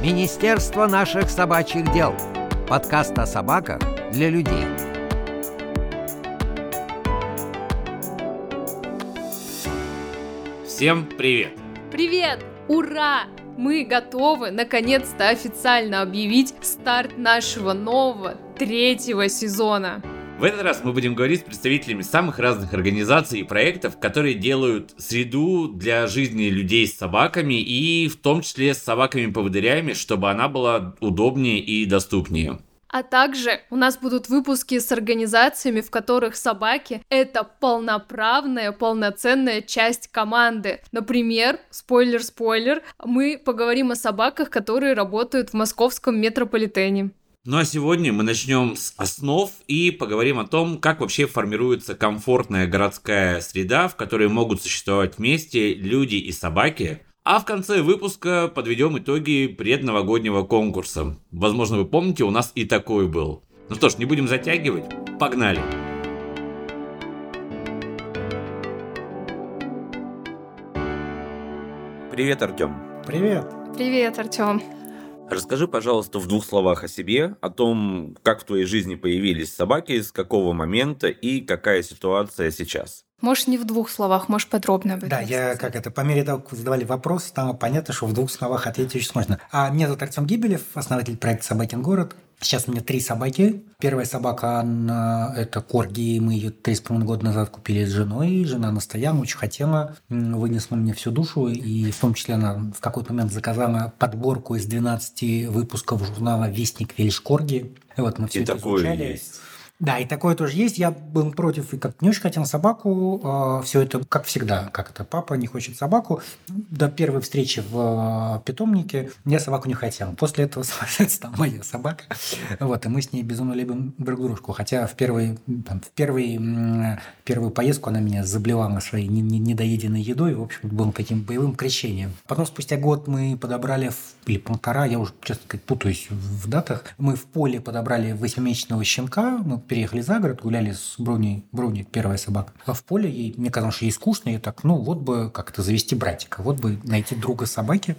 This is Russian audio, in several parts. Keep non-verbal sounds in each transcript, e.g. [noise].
Министерство наших собачьих дел. Подкаст о собаках для людей. Всем привет! Привет! Ура! Мы готовы наконец-то официально объявить старт нашего нового третьего сезона. В этот раз мы будем говорить с представителями самых разных организаций и проектов, которые делают среду для жизни людей с собаками и в том числе с собаками-поводырями, чтобы она была удобнее и доступнее. А также у нас будут выпуски с организациями, в которых собаки — это полноправная, полноценная часть команды. Например, спойлер-спойлер, мы поговорим о собаках, которые работают в московском метрополитене. Ну а сегодня мы начнем с основ и поговорим о том, как вообще формируется комфортная городская среда, в которой могут существовать вместе люди и собаки. А в конце выпуска подведем итоги предновогоднего конкурса. Возможно, вы помните, у нас и такой был. Ну что ж, не будем затягивать, погнали! Привет, Артем. Привет. Привет, Артем. Расскажи, пожалуйста, в двух словах о себе, о том, как в твоей жизни появились собаки, с какого момента и какая ситуация сейчас. Можешь не в двух словах, можешь подробно об этом Да, я как это, по мере того, как вы задавали вопрос, стало понятно, что в двух словах ответить очень сложно. А меня зовут Артем Гибелев, основатель проекта «Собакин город». Сейчас у меня три собаки. Первая собака, она, это Корги, мы ее три с половиной года назад купили с женой. Жена настояла, очень хотела, вынесла мне всю душу. И в том числе она в какой-то момент заказала подборку из 12 выпусков журнала «Вестник Вельш Корги». И вот мы все и это такое изучали. есть. Да, и такое тоже есть. Я был против и как не очень хотел собаку. Все это, как всегда, как это папа не хочет собаку. До первой встречи в э, питомнике я собаку не хотел. После этого, [laughs] стала моя собака. Вот, и мы с ней безумно любим друг дружку. Хотя в, первый, там, в первый, м, первую поездку она меня заблевала своей не- не- недоеденной едой. В общем, было таким боевым крещением. Потом, спустя год, мы подобрали, или полтора, я уже, честно сказать, путаюсь в датах, мы в поле подобрали восьмимесячного щенка, мы переехали за город, гуляли с Бруни, Бруни, первая собака. А в поле ей, мне казалось, что ей скучно, я так, ну вот бы как-то завести братика, вот бы найти друга собаки.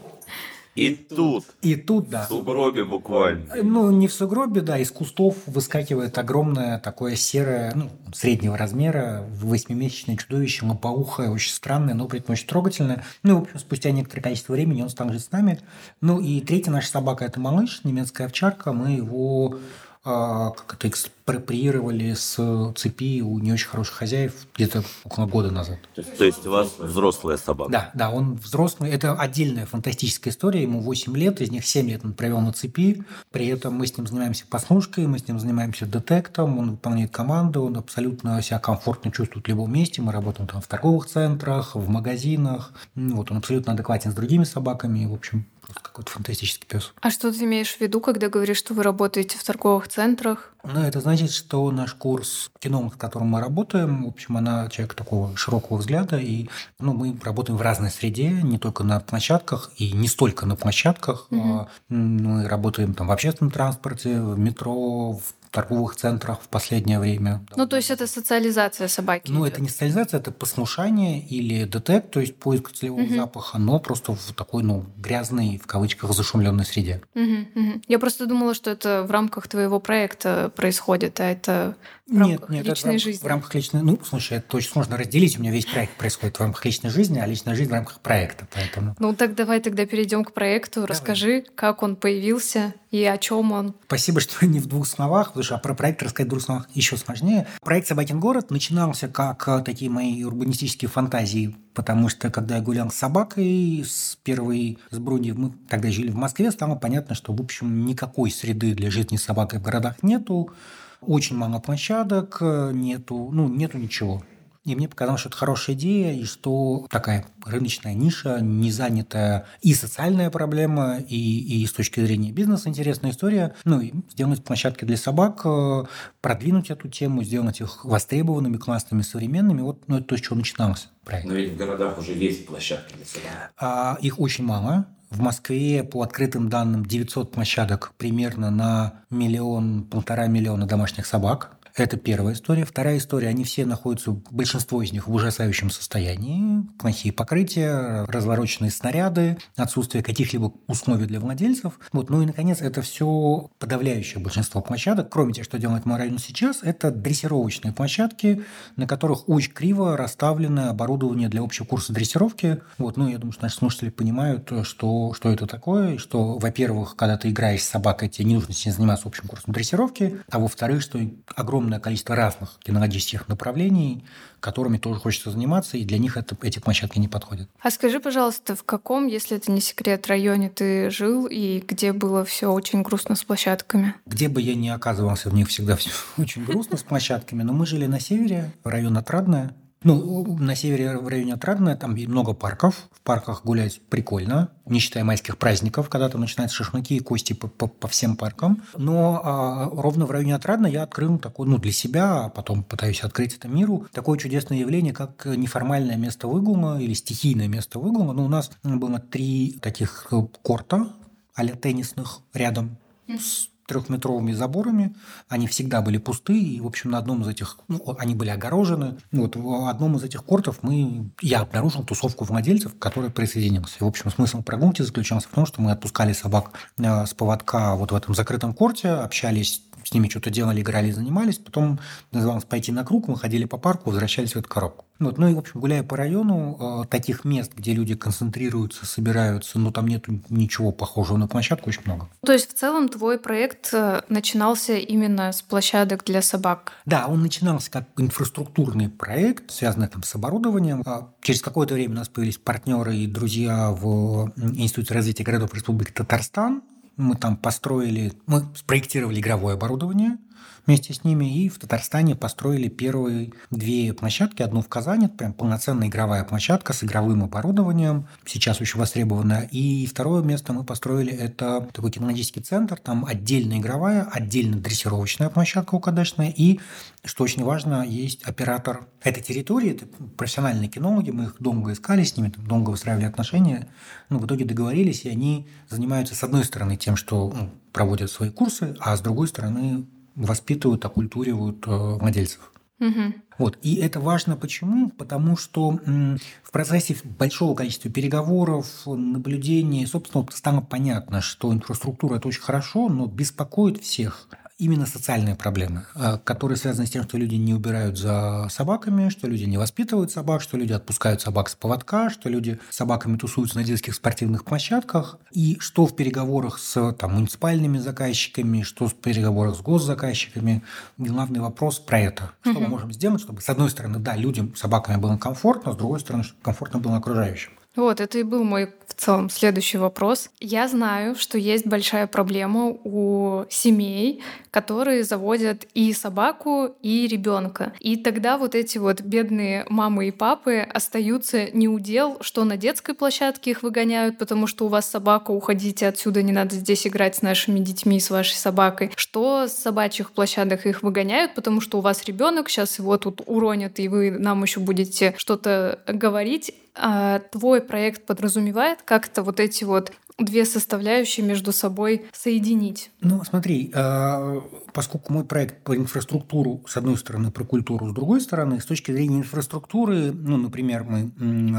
И тут, И тут, да, в сугробе буквально. ну, не в сугробе, да, из кустов выскакивает огромное такое серое, ну, среднего размера, восьмимесячное чудовище, лопоухое, очень странное, но при этом очень трогательное. Ну, в общем, спустя некоторое количество времени он стал жить с нами. Ну, и третья наша собака – это малыш, немецкая овчарка. Мы его а, как это экспроприировали с цепи у не очень хороших хозяев где-то около года назад. То есть у вас взрослая собака? Да, да, он взрослый. Это отдельная фантастическая история. Ему 8 лет, из них 7 лет он провел на цепи. При этом мы с ним занимаемся послушкой, мы с ним занимаемся детектом, он выполняет команду, он абсолютно себя комфортно чувствует в любом месте. Мы работаем там в торговых центрах, в магазинах. Ну, Вот он абсолютно адекватен с другими собаками. В общем, просто какой-то фантастический пес. А что ты имеешь в виду, когда говоришь, что вы работаете в торговых центрах? Ну, это значит, что наш курс кино, с которым мы работаем, в общем, она человек такого широкого взгляда, и ну, мы работаем в разной среде, не только на площадках, и не столько на площадках. а, Мы работаем там в общественном транспорте, в метро, в торговых центрах в последнее время. Ну, то есть это социализация собаки. Ну, идет. это не социализация, это послушание или детект, то есть поиск целевого запаха, но просто в такой, ну, грязной, в кавычках, зашумленной среде. Мгм, мгм. Я просто думала, что это в рамках твоего проекта происходит, а это Нет, нет, это в жизни. в рамках личной... Ну, слушай, это очень сложно разделить. У меня весь проект происходит в рамках личной жизни, а личная жизнь в рамках проекта. Поэтому Ну так давай тогда перейдем к проекту. Расскажи, как он появился и о чем он. спасибо, что не в двух словах, потому что про проект рассказать в двух словах еще сложнее. Проект «Собакин город» начинался как э, такие мои урбанистические фантазии, потому что когда я гулял с собакой, с первой с Бруни, мы тогда жили в Москве, стало понятно, что, в общем, никакой среды для жизни с собакой в городах нету. Очень мало площадок, э, нету, ну, нету ничего. И мне показалось, что это хорошая идея, и что такая рыночная ниша, не занятая и социальная проблема, и, и с точки зрения бизнеса интересная история. Ну, и сделать площадки для собак, э, продвинуть эту тему, сделать их востребованными, классными, современными. Вот ну, это то, с чего начинался проект. Но ведь в городах уже есть площадки для собак. А, их очень мало. В Москве, по открытым данным, 900 площадок примерно на миллион, полтора миллиона домашних собак. Это первая история. Вторая история, они все находятся, большинство из них в ужасающем состоянии. Плохие покрытия, развороченные снаряды, отсутствие каких-либо условий для владельцев. Вот. Ну и, наконец, это все подавляющее большинство площадок, кроме тех, что делает мой район сейчас, это дрессировочные площадки, на которых очень криво расставлено оборудование для общего курса дрессировки. Вот. Ну, я думаю, что наши слушатели понимают, что, что это такое, что, во-первых, когда ты играешь с собакой, тебе не нужно с ней заниматься общим курсом дрессировки, а во-вторых, что огромное количество разных кинологических направлений, которыми тоже хочется заниматься, и для них это, эти площадки не подходят. А скажи, пожалуйста, в каком, если это не секрет, районе ты жил и где было все очень грустно с площадками? Где бы я ни оказывался, в них всегда все [laughs] очень грустно с площадками, но мы жили на севере, район Отрадное, ну, на севере, в районе Отрадное, там много парков. В парках гулять прикольно, не считая майских праздников, когда там начинаются шашлыки и кости по, по, по всем паркам. Но а, ровно в районе Отрадное я открыл такое, ну, для себя, а потом пытаюсь открыть это миру, такое чудесное явление, как неформальное место выгула или стихийное место выгула. Ну, у нас было три таких корта а теннисных рядом с трехметровыми заборами. Они всегда были пустые. И, в общем, на одном из этих, ну, они были огорожены. Вот в одном из этих кортов мы, я обнаружил тусовку владельцев, который присоединился. И, в общем, смысл прогулки заключался в том, что мы отпускали собак э, с поводка вот в этом закрытом корте, общались с ними что-то делали, играли, занимались. Потом называлось пойти на круг, мы ходили по парку, возвращались в эту коробку. Вот. Ну и, в общем, гуляя по району, э, таких мест, где люди концентрируются, собираются, но там нет ничего похожего на площадку, очень много. То есть, в целом, твой проект э, начинался именно с площадок для собак? Да, он начинался как инфраструктурный проект, связанный там с оборудованием. А через какое-то время у нас появились партнеры и друзья в Институте развития городов Республики Татарстан, мы там построили, мы спроектировали игровое оборудование – вместе с ними. И в Татарстане построили первые две площадки. Одну в Казани, это прям полноценная игровая площадка с игровым оборудованием, сейчас очень востребованная. И второе место мы построили, это такой кинологический центр, там отдельно игровая, отдельно дрессировочная площадка УКДшная, и, что очень важно, есть оператор этой территории, это профессиональные кинологи, мы их долго искали с ними, долго выстраивали отношения, но в итоге договорились, и они занимаются, с одной стороны, тем, что ну, проводят свои курсы, а с другой стороны, воспитывают, оккультуривают э, владельцев. Угу. Вот. И это важно почему? Потому что в процессе большого количества переговоров, наблюдений, собственно, стало понятно, что инфраструктура – это очень хорошо, но беспокоит всех именно социальные проблемы, а, которые связаны с тем, что люди не убирают за собаками, что люди не воспитывают собак, что люди отпускают собак с поводка, что люди с собаками тусуются на детских спортивных площадках, и что в переговорах с там, муниципальными заказчиками, что в переговорах с госзаказчиками. Главный вопрос про это. Что угу. мы можем сделать, чтобы, с одной стороны, да, людям собаками было комфортно, с другой стороны, чтобы комфортно было окружающим. Вот, это и был мой в целом следующий вопрос. Я знаю, что есть большая проблема у семей, которые заводят и собаку, и ребенка. И тогда вот эти вот бедные мамы и папы остаются не у дел, что на детской площадке их выгоняют, потому что у вас собака, уходите отсюда, не надо здесь играть с нашими детьми, с вашей собакой. Что с собачьих площадок их выгоняют, потому что у вас ребенок, сейчас его тут уронят, и вы нам еще будете что-то говорить. А твой проект подразумевает как-то вот эти вот две составляющие между собой соединить? Ну, смотри, а, поскольку мой проект по инфраструктуру, с одной стороны, про культуру, с другой стороны, с точки зрения инфраструктуры, ну, например, мы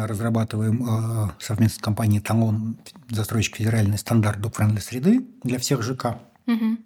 разрабатываем а, совместно с компанией «Талон» застройщик федеральный стандарт док-френдли среды для всех ЖК. Угу.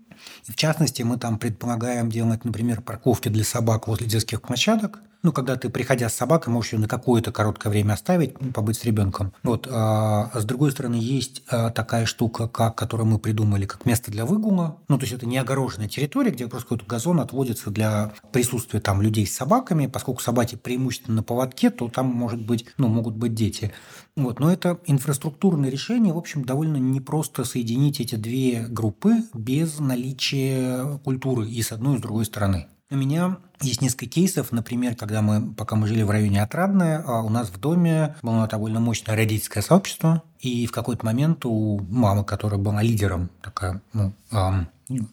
И в частности, мы там предполагаем делать, например, парковки для собак возле детских площадок – ну, когда ты, приходя с собакой, можешь ее на какое-то короткое время оставить, ну, побыть с ребенком. Вот. А, а с другой стороны, есть а, такая штука, как, которую мы придумали, как место для выгула. Ну, то есть это не огороженная территория, где просто какой-то газон отводится для присутствия там людей с собаками. Поскольку собаки преимущественно на поводке, то там может быть, ну, могут быть дети. Вот. Но это инфраструктурное решение. В общем, довольно непросто соединить эти две группы без наличия культуры и с одной, и с другой стороны. У меня есть несколько кейсов, например, когда мы, пока мы жили в районе Отрадное, а у нас в доме было довольно мощное родительское сообщество, и в какой-то момент у мамы, которая была лидером, такая, ну, эм,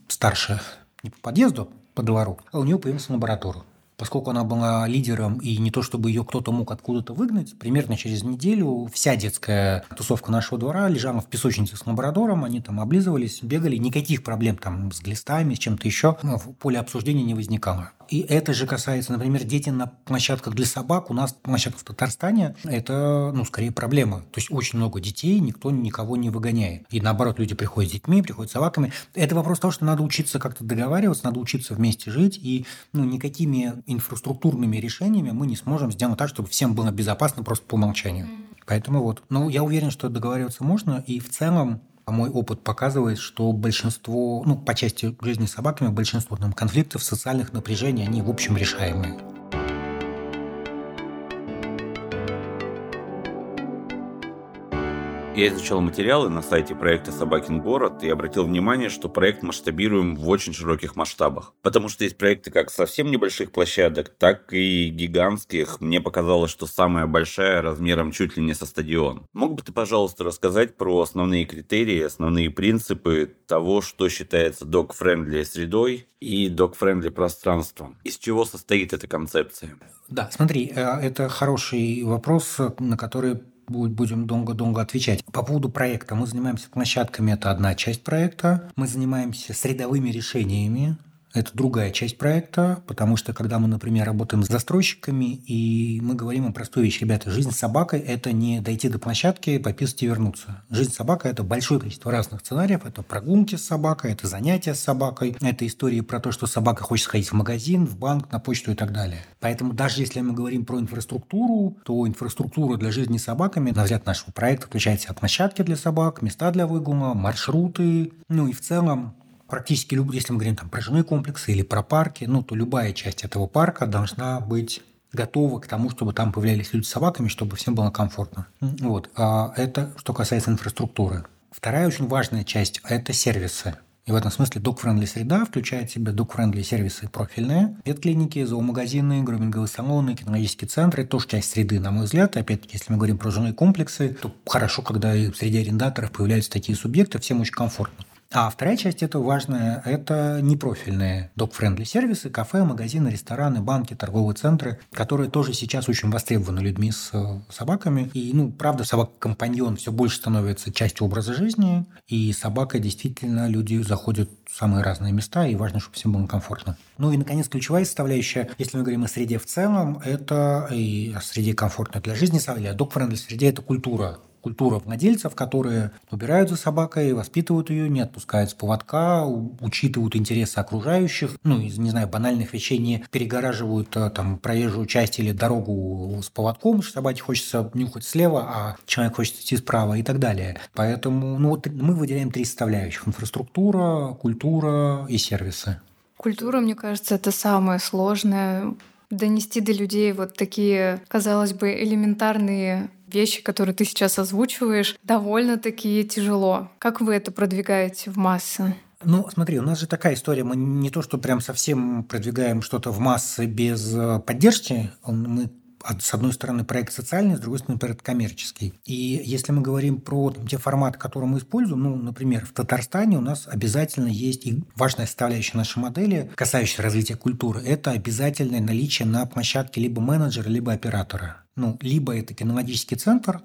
старшая, не по подъезду, по двору, а у нее появился лаборатория поскольку она была лидером, и не то чтобы ее кто-то мог откуда-то выгнать, примерно через неделю вся детская тусовка нашего двора лежала в песочнице с лабрадором, они там облизывались, бегали, никаких проблем там с глистами, с чем-то еще в поле обсуждения не возникало. И это же касается, например, дети на площадках для собак. У нас площадка в Татарстане – это, ну, скорее проблема. То есть очень много детей, никто никого не выгоняет. И наоборот, люди приходят с детьми, приходят с собаками. Это вопрос того, что надо учиться как-то договариваться, надо учиться вместе жить. И ну, никакими инфраструктурными решениями мы не сможем сделать так, чтобы всем было безопасно просто по умолчанию. Поэтому вот. Но я уверен, что договариваться можно. И в целом мой опыт показывает, что большинство, ну, по части жизни с собаками, большинство там, конфликтов, социальных напряжений, они в общем решаемые. Я изучал материалы на сайте проекта «Собакин город» и обратил внимание, что проект масштабируем в очень широких масштабах. Потому что есть проекты как совсем небольших площадок, так и гигантских. Мне показалось, что самая большая размером чуть ли не со стадион. Мог бы ты, пожалуйста, рассказать про основные критерии, основные принципы того, что считается dog-friendly средой и dog-friendly пространством? Из чего состоит эта концепция? Да, смотри, э, это хороший вопрос, на который будем долго-долго отвечать. По поводу проекта. Мы занимаемся площадками, это одна часть проекта. Мы занимаемся средовыми решениями, это другая часть проекта, потому что когда мы, например, работаем с застройщиками, и мы говорим им простую вещь, ребята, жизнь с собакой – это не дойти до площадки, пописать и вернуться. Жизнь с собакой – это большое количество разных сценариев. Это прогулки с собакой, это занятия с собакой, это истории про то, что собака хочет сходить в магазин, в банк, на почту и так далее. Поэтому даже если мы говорим про инфраструктуру, то инфраструктура для жизни с собаками, на взгляд нашего проекта, включает в себя площадки для собак, места для выгула, маршруты, ну и в целом практически, если мы говорим там, про жилые комплексы или про парки, ну, то любая часть этого парка должна быть готова к тому, чтобы там появлялись люди с собаками, чтобы всем было комфортно. Вот. А это что касается инфраструктуры. Вторая очень важная часть – это сервисы. И в этом смысле dog-friendly среда включает в себя dog-friendly сервисы профильные, ветклиники, зоомагазины, груминговые салоны, кинологические центры. Это тоже часть среды, на мой взгляд. И опять-таки, если мы говорим про жилые комплексы, то хорошо, когда среди арендаторов появляются такие субъекты, всем очень комфортно. А вторая часть этого важная – это непрофильные dog-friendly сервисы, кафе, магазины, рестораны, банки, торговые центры, которые тоже сейчас очень востребованы людьми с э, собаками. И, ну, правда, собака-компаньон все больше становится частью образа жизни, и собака действительно люди заходят в самые разные места, и важно, чтобы всем было комфортно. Ну и, наконец, ключевая составляющая, если мы говорим о среде в целом, это и о среде комфортной для жизни, или о dog-friendly среде – это культура культура владельцев, которые убирают за собакой, воспитывают ее, не отпускают с поводка, учитывают интересы окружающих, ну, из, не знаю, банальных вещей не перегораживают э, там проезжую часть или дорогу с поводком, что собаке хочется нюхать слева, а человек хочет идти справа и так далее. Поэтому ну, вот мы выделяем три составляющих – инфраструктура, культура и сервисы. Культура, мне кажется, это самое сложное донести до людей вот такие, казалось бы, элементарные вещи, которые ты сейчас озвучиваешь, довольно-таки тяжело. Как вы это продвигаете в массы? Ну, смотри, у нас же такая история. Мы не то, что прям совсем продвигаем что-то в массы без э, поддержки. Мы с одной стороны, проект социальный, с другой стороны, проект коммерческий. И если мы говорим про те форматы, которые мы используем, ну, например, в Татарстане у нас обязательно есть и важная составляющая нашей модели, касающаяся развития культуры, это обязательное наличие на площадке либо менеджера, либо оператора. Ну, либо это кинологический центр,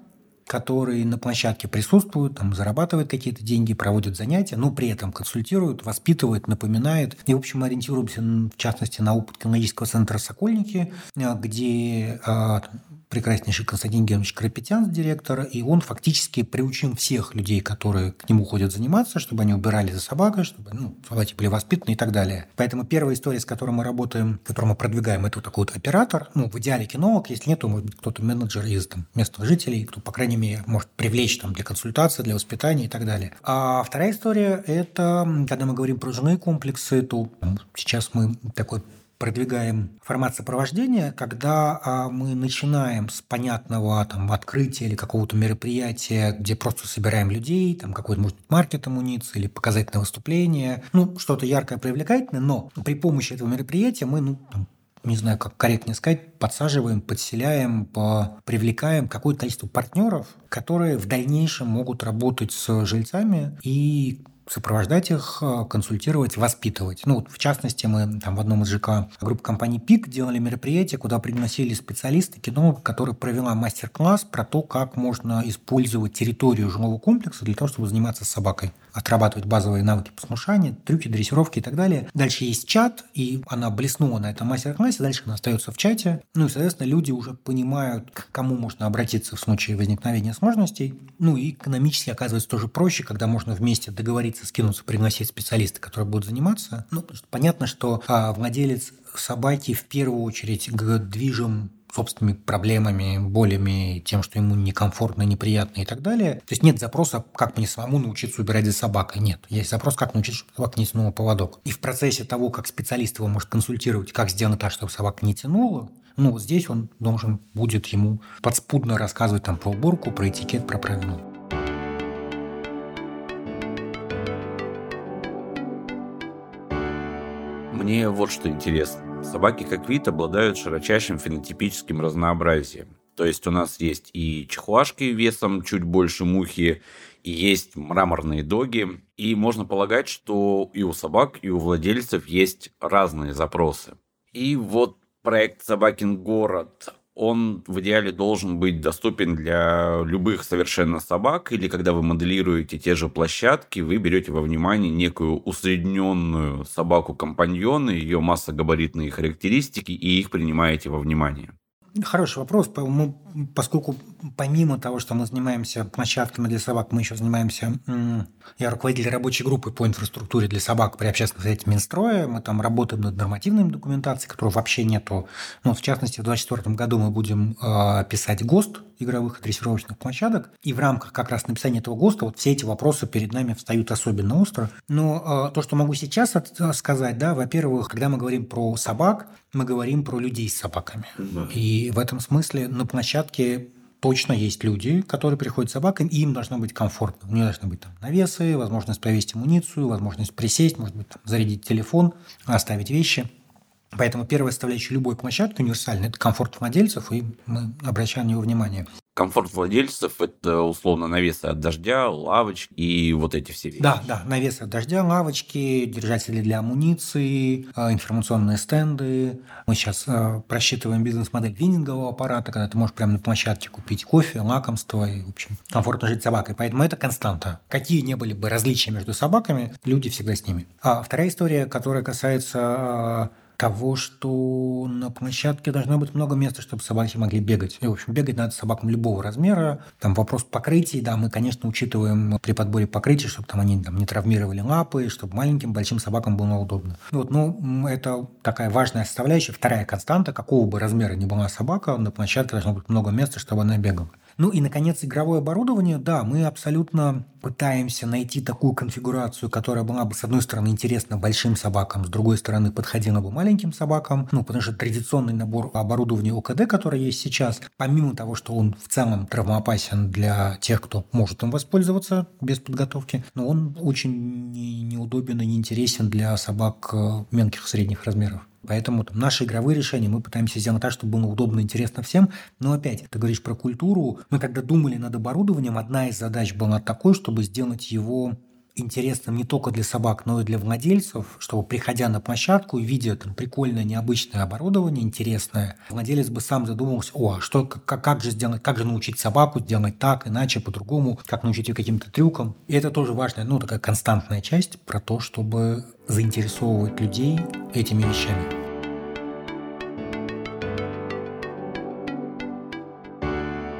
который на площадке присутствует, там, зарабатывает какие-то деньги, проводит занятия, но при этом консультирует, воспитывает, напоминает. И, в общем, ориентируемся, в частности, на опыт кинологического центра «Сокольники», где а, прекраснейший Константин Георгиевич Крапетян, директор, и он фактически приучил всех людей, которые к нему ходят заниматься, чтобы они убирали за собакой, чтобы ну, собаки были воспитаны и так далее. Поэтому первая история, с которой мы работаем, которую мы продвигаем, это вот такой вот оператор, ну, в идеале кинолог, если нет, то, может быть, кто-то менеджер из там, местных жителей, кто, по крайней мере, может привлечь там для консультации, для воспитания и так далее. А вторая история – это, когда мы говорим про жилые комплексы, то сейчас мы такой продвигаем формат сопровождения, когда а, мы начинаем с понятного там, открытия или какого-то мероприятия, где просто собираем людей, там какой-то, может быть, маркет амуниции или показательное выступление, ну, что-то яркое, привлекательное, но при помощи этого мероприятия мы, ну, там, не знаю, как корректнее сказать, подсаживаем, подселяем, по, привлекаем какое-то количество партнеров, которые в дальнейшем могут работать с жильцами и сопровождать их, э, консультировать, воспитывать. Ну, вот, в частности, мы там в одном из ЖК группы компании ПИК делали мероприятие, куда пригласили специалисты, кинолога, который провела мастер-класс про то, как можно использовать территорию жилого комплекса для того, чтобы заниматься собакой отрабатывать базовые навыки послушания, трюки, дрессировки и так далее. Дальше есть чат, и она блеснула на этом мастер-классе, дальше она остается в чате. Ну и, соответственно, люди уже понимают, к кому можно обратиться в случае возникновения сложностей. Ну и экономически оказывается тоже проще, когда можно вместе договориться, скинуться, пригласить специалиста, который будет заниматься. Ну, понятно, что а, владелец собаки в первую очередь движим собственными проблемами, болями, тем, что ему некомфортно, неприятно и так далее. То есть нет запроса, как мне самому научиться убирать за собакой. Нет. Есть запрос, как научиться, чтобы собака не тянула поводок. И в процессе того, как специалист его может консультировать, как сделать так, чтобы собака не тянула, ну, вот здесь он должен будет ему подспудно рассказывать там про уборку, про этикет, про правила. Мне вот что интересно. Собаки как вид обладают широчайшим фенотипическим разнообразием. То есть у нас есть и чихуашки весом чуть больше мухи, и есть мраморные доги. И можно полагать, что и у собак, и у владельцев есть разные запросы. И вот проект «Собакин город» он в идеале должен быть доступен для любых совершенно собак, или когда вы моделируете те же площадки, вы берете во внимание некую усредненную собаку-компаньона, ее массогабаритные характеристики, и их принимаете во внимание. Хороший вопрос. Мы, поскольку помимо того, что мы занимаемся площадками для собак, мы еще занимаемся... Я руководитель рабочей группы по инфраструктуре для собак при общественном совете Минстроя. Мы там работаем над нормативной документацией, которой вообще нету. Ну, в частности, в 2024 году мы будем э, писать ГОСТ игровых и дрессировочных площадок. И в рамках как раз написания этого ГОСТа вот все эти вопросы перед нами встают особенно остро. Но э, то, что могу сейчас сказать, да, во-первых, когда мы говорим про собак, мы говорим про людей с собаками. Да. И в этом смысле на площадке точно есть люди, которые приходят с собакой, и им должно быть комфортно. У них должны быть там навесы, возможность повесить амуницию, возможность присесть, может быть, там, зарядить телефон, оставить вещи. Поэтому первая составляющая любой площадки универсальная – это комфорт владельцев, и мы обращаем на него внимание. Комфорт владельцев – это условно навесы от дождя, лавочки и вот эти все вещи. Да, да, навесы от дождя, лавочки, держатели для амуниции, э, информационные стенды. Мы сейчас э, просчитываем бизнес-модель винингового аппарата, когда ты можешь прямо на площадке купить кофе, лакомство и, в общем, комфортно жить с собакой. Поэтому это константа. Какие не были бы различия между собаками, люди всегда с ними. А вторая история, которая касается э, того, что на площадке должно быть много места, чтобы собаки могли бегать. И, в общем, бегать надо собакам любого размера. Там вопрос покрытий, да, мы, конечно, учитываем при подборе покрытия, чтобы там они там, не травмировали лапы, чтобы маленьким, большим собакам было удобно. Вот, ну, это такая важная составляющая. Вторая константа, какого бы размера ни была собака, на площадке должно быть много места, чтобы она бегала. Ну и, наконец, игровое оборудование. Да, мы абсолютно пытаемся найти такую конфигурацию, которая была бы, с одной стороны, интересна большим собакам, с другой стороны, подходила бы маленьким собакам. Ну, потому что традиционный набор оборудования ОКД, который есть сейчас, помимо того, что он в целом травмоопасен для тех, кто может им воспользоваться без подготовки, но он очень неудобен и неинтересен для собак э, мелких средних размеров. Поэтому там, наши игровые решения мы пытаемся сделать так, чтобы было удобно и интересно всем. Но опять, ты говоришь про культуру. Мы когда думали над оборудованием, одна из задач была такой, чтобы сделать его интересным не только для собак, но и для владельцев, чтобы, приходя на площадку и видя там прикольное, необычное оборудование, интересное, владелец бы сам задумался, о, а что, как, как же сделать, как же научить собаку делать так, иначе, по-другому, как научить ее каким-то трюкам. И это тоже важная, ну, такая константная часть про то, чтобы заинтересовывать людей этими вещами.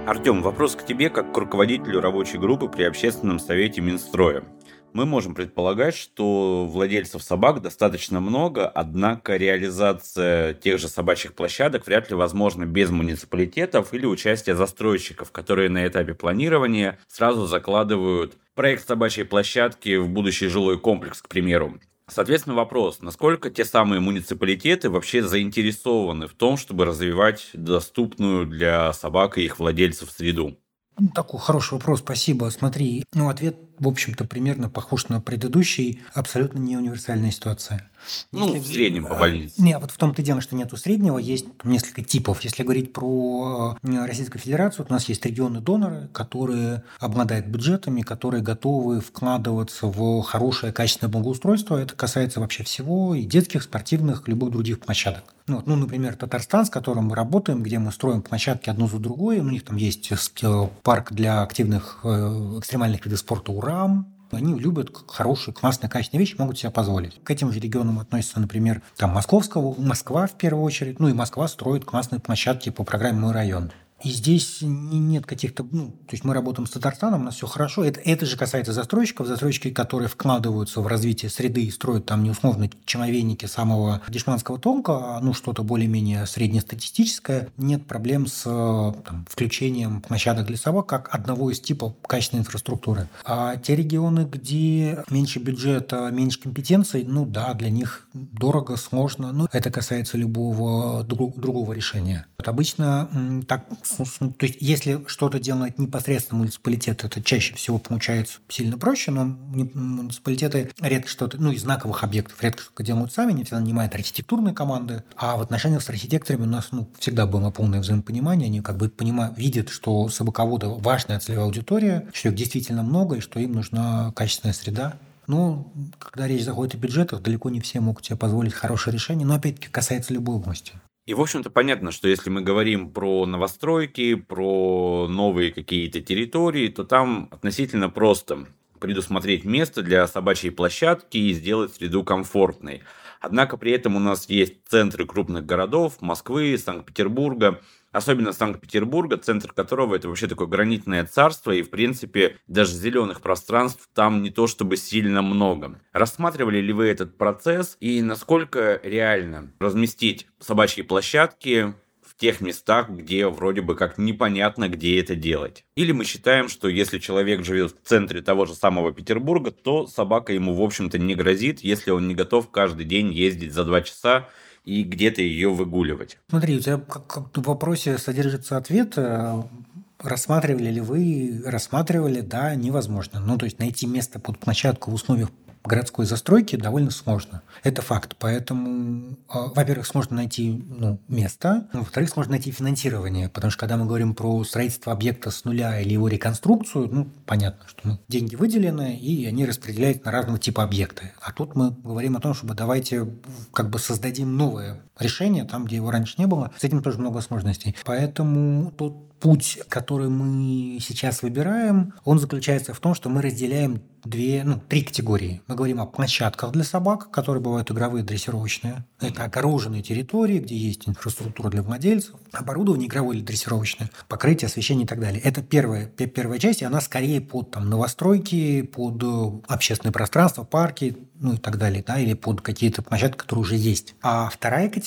Артем, вопрос к тебе как к руководителю рабочей группы при общественном совете Минстроя мы можем предполагать, что владельцев собак достаточно много, однако реализация тех же собачьих площадок вряд ли возможна без муниципалитетов или участия застройщиков, которые на этапе планирования сразу закладывают проект собачьей площадки в будущий жилой комплекс, к примеру. Соответственно, вопрос, насколько те самые муниципалитеты вообще заинтересованы в том, чтобы развивать доступную для собак и их владельцев среду? Такой хороший вопрос, спасибо. Смотри, ну, ответ в общем-то, примерно похож на предыдущий, абсолютно не универсальная ситуация. Ну, Если... в среднем по больнице. Не, вот в том-то и дело, что нету среднего, есть несколько типов. Если говорить про э, Российскую Федерацию, у нас есть регионы-доноры, которые обладают бюджетами, которые готовы вкладываться в хорошее, качественное благоустройство. Это касается вообще всего, и детских, спортивных, любых других площадок. Ну, ну, например, Татарстан, с которым мы работаем, где мы строим площадки одну за другой. У них там есть э, парк для активных э, экстремальных видов спорта «Урам», они любят хорошие, классные, качественные вещи, могут себе позволить. К этим же регионам относятся, например, там Московского, Москва в первую очередь. Ну и Москва строит классные площадки по программе «Мой район». И здесь нет каких-то... Ну, то есть мы работаем с Татарстаном, у нас все хорошо. Это, это же касается застройщиков. Застройщики, которые вкладываются в развитие среды и строят там неусловно человейники самого дешманского толка, ну, что-то более-менее среднестатистическое. Нет проблем с там, включением площадок для собак как одного из типов качественной инфраструктуры. А те регионы, где меньше бюджета, меньше компетенций, ну да, для них дорого, сложно. Но это касается любого другого решения. Вот обычно так то есть, если что-то делает непосредственно муниципалитет, это чаще всего получается сильно проще, но муниципалитеты редко что-то, ну, из знаковых объектов редко что-то делают сами, они всегда нанимают архитектурные команды, а в отношениях с архитекторами у нас ну, всегда было полное взаимопонимание, они как бы понимают, видят, что собаководы важная целевая аудитория, что их действительно много, и что им нужна качественная среда, но когда речь заходит о бюджетах, далеко не все могут себе позволить хорошее решение, но опять-таки касается любой области. И, в общем-то, понятно, что если мы говорим про новостройки, про новые какие-то территории, то там относительно просто предусмотреть место для собачьей площадки и сделать среду комфортной. Однако при этом у нас есть центры крупных городов, Москвы, Санкт-Петербурга, особенно Санкт-Петербурга, центр которого это вообще такое гранитное царство, и, в принципе, даже зеленых пространств там не то чтобы сильно много. Рассматривали ли вы этот процесс, и насколько реально разместить собачьи площадки в тех местах, где вроде бы как непонятно, где это делать. Или мы считаем, что если человек живет в центре того же самого Петербурга, то собака ему, в общем-то, не грозит, если он не готов каждый день ездить за два часа и где-то ее выгуливать. Смотри, у тебя как, в вопросе содержится ответ. Э, рассматривали ли вы? Рассматривали, да, невозможно. Ну, то есть найти место под площадку в условиях городской застройки довольно сложно. Это факт. Поэтому, а, во-первых, сложно найти ну, место, во-вторых, сложно найти финансирование, потому что когда мы говорим про строительство объекта с нуля или его реконструкцию, ну, понятно, что ну, деньги выделены, и они распределяются на разного типа объекты. А тут мы говорим о том, чтобы давайте как бы создадим новое решение там, где его раньше не было. С этим тоже много сложностей. Поэтому тут путь, который мы сейчас выбираем, он заключается в том, что мы разделяем две, ну, три категории. Мы говорим о площадках для собак, которые бывают игровые, дрессировочные. Это огороженные территории, где есть инфраструктура для владельцев, оборудование игровое или дрессировочное, покрытие, освещение и так далее. Это первая, первая часть, и она скорее под там, новостройки, под э, общественное пространство, парки, ну и так далее, да, или под какие-то площадки, которые уже есть. А вторая категория –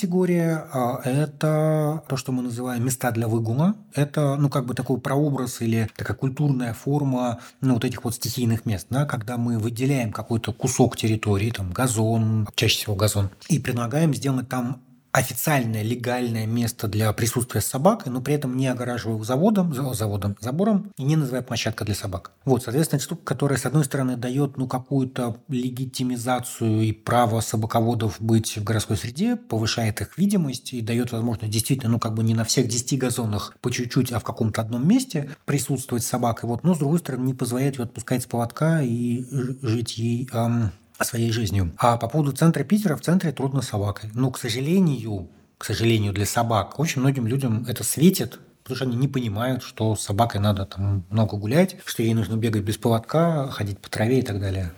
это то, что мы называем места для выгула. Это, ну, как бы такой прообраз или такая культурная форма, ну, вот этих вот стихийных мест, да, когда мы выделяем какой-то кусок территории, там, газон, чаще всего газон, и предлагаем сделать там официальное легальное место для присутствия с собакой, но при этом не огораживая заводом, заводом, забором и не называя площадка для собак. Вот, соответственно, это штука, которая, с одной стороны, дает ну, какую-то легитимизацию и право собаководов быть в городской среде, повышает их видимость и дает возможность действительно, ну, как бы не на всех 10 газонах по чуть-чуть, а в каком-то одном месте присутствовать с собакой. Вот, но, с другой стороны, не позволяет ее отпускать с поводка и жить ей эм, своей жизнью. А по поводу центра Питера, в центре трудно с собакой. Но, к сожалению, к сожалению, для собак, очень многим людям это светит, потому что они не понимают, что с собакой надо там много гулять, что ей нужно бегать без поводка, ходить по траве и так далее.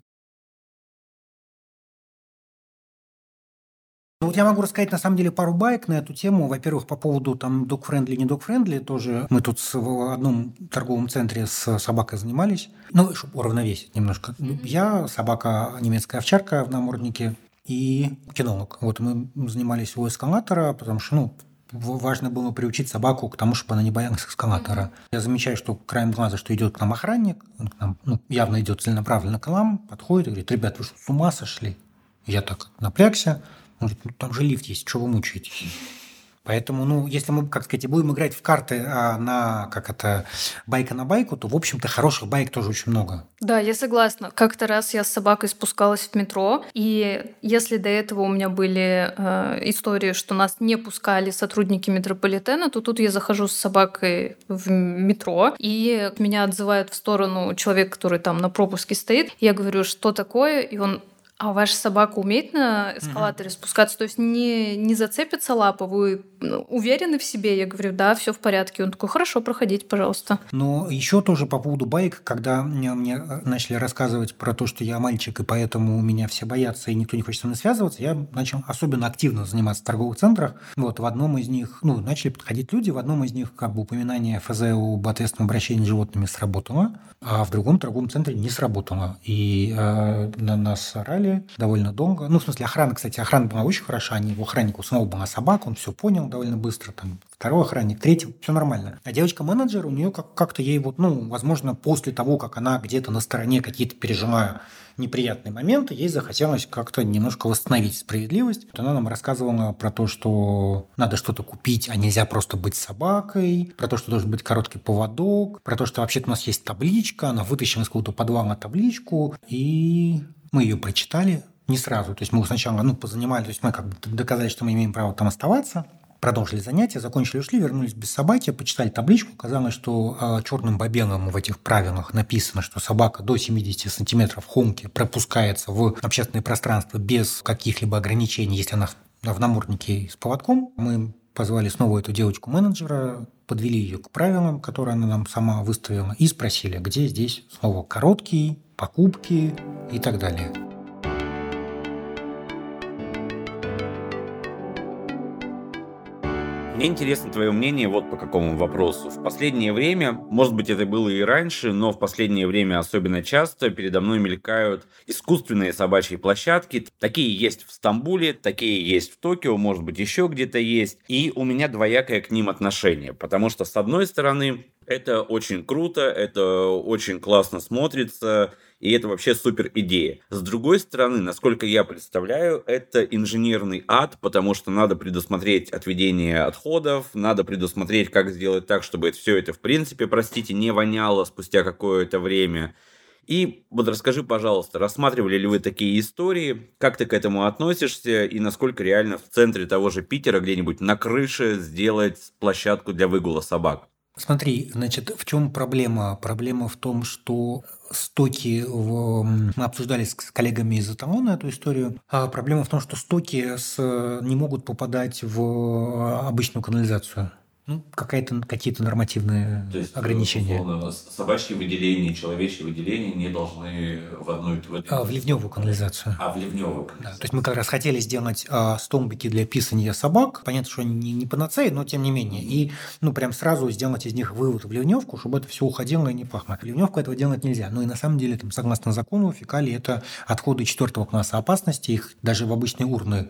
Ну вот я могу рассказать на самом деле пару байк на эту тему. Во-первых, по поводу там dog-friendly, не dog-friendly тоже. Мы тут в одном торговом центре с собакой занимались. Ну, чтобы уравновесить немножко. Mm-hmm. Я собака немецкая овчарка в наморднике и кинолог. Вот мы занимались у эскалатора, потому что, ну, важно было приучить собаку к тому, чтобы она не боялась эскалатора. Mm-hmm. Я замечаю, что краем глаза, что идет к нам охранник, он к нам ну, явно идет целенаправленно к нам, подходит и говорит, ребят, вы что, с ума сошли? Я так напрягся, он ну там же лифт есть, что вы мучаетесь? Поэтому, ну, если мы, как сказать, будем играть в карты а, на, как это, байка на байку, то, в общем-то, хороших байк тоже очень много. Да, я согласна. Как-то раз я с собакой спускалась в метро, и если до этого у меня были э, истории, что нас не пускали сотрудники метрополитена, то тут я захожу с собакой в метро, и меня отзывают в сторону человека, который там на пропуске стоит. Я говорю, что такое? И он а ваша собака умеет на эскалаторе угу. спускаться? То есть не, не зацепится лапа? Вы ну, уверены в себе? Я говорю, да, все в порядке. Он такой, хорошо, проходите, пожалуйста. Но еще тоже по поводу байк, когда мне, мне начали рассказывать про то, что я мальчик, и поэтому меня все боятся, и никто не хочет со мной связываться, я начал особенно активно заниматься в торговых центрах. Вот в одном из них, ну, начали подходить люди, в одном из них как бы упоминание ФЗ об ответственном обращении с животными сработало, а в другом торговом центре не сработало. И э, на нас орали, довольно долго. Ну, в смысле, охрана, кстати, охрана была очень хороша. Они, у охранника у самого была собака, он все понял довольно быстро. Там, второй охранник, третий, все нормально. А девочка-менеджер, у нее как- как-то ей вот, ну, возможно, после того, как она где-то на стороне какие-то пережила неприятные моменты, ей захотелось как-то немножко восстановить справедливость. Вот она нам рассказывала про то, что надо что-то купить, а нельзя просто быть собакой, про то, что должен быть короткий поводок, про то, что вообще-то у нас есть табличка, она вытащила из какого-то подвала табличку, и мы ее прочитали не сразу. То есть мы сначала ну, позанимали, то есть мы как бы доказали, что мы имеем право там оставаться, продолжили занятия, закончили, ушли, вернулись без собаки, почитали табличку, оказалось, что а, черным по белому в этих правилах написано, что собака до 70 сантиметров хомки пропускается в общественное пространство без каких-либо ограничений, если она в наморднике с поводком. Мы позвали снова эту девочку-менеджера, подвели ее к правилам, которые она нам сама выставила, и спросили, где здесь снова короткий, покупки и так далее. Мне интересно твое мнение вот по какому вопросу. В последнее время, может быть это было и раньше, но в последнее время особенно часто передо мной мелькают искусственные собачьи площадки. Такие есть в Стамбуле, такие есть в Токио, может быть еще где-то есть. И у меня двоякое к ним отношение, потому что с одной стороны это очень круто, это очень классно смотрится, и это вообще супер идея. С другой стороны, насколько я представляю, это инженерный ад, потому что надо предусмотреть отведение отходов, надо предусмотреть, как сделать так, чтобы все это, в принципе, простите, не воняло спустя какое-то время. И вот расскажи, пожалуйста, рассматривали ли вы такие истории, как ты к этому относишься и насколько реально в центре того же Питера где-нибудь на крыше сделать площадку для выгула собак? Смотри, значит, в чем проблема? Проблема в том, что стоки, в... мы обсуждали с коллегами из Аталона эту историю, а проблема в том, что стоки с... не могут попадать в обычную канализацию ну, какие-то нормативные То есть, ограничения. Условно, собачьи выделения, человечьи выделения не должны в одну в, а, в ливневую канализацию. А, в ливневую канализацию. Да, то есть мы как раз хотели сделать а, столбики для писания собак. Понятно, что они не, не панацеи, но тем не менее. И ну прям сразу сделать из них вывод в ливневку, чтобы это все уходило и не пахло. Ливневку этого делать нельзя. Ну и на самом деле, там, согласно закону, фекалии – это отходы четвертого класса опасности. Их даже в обычные урны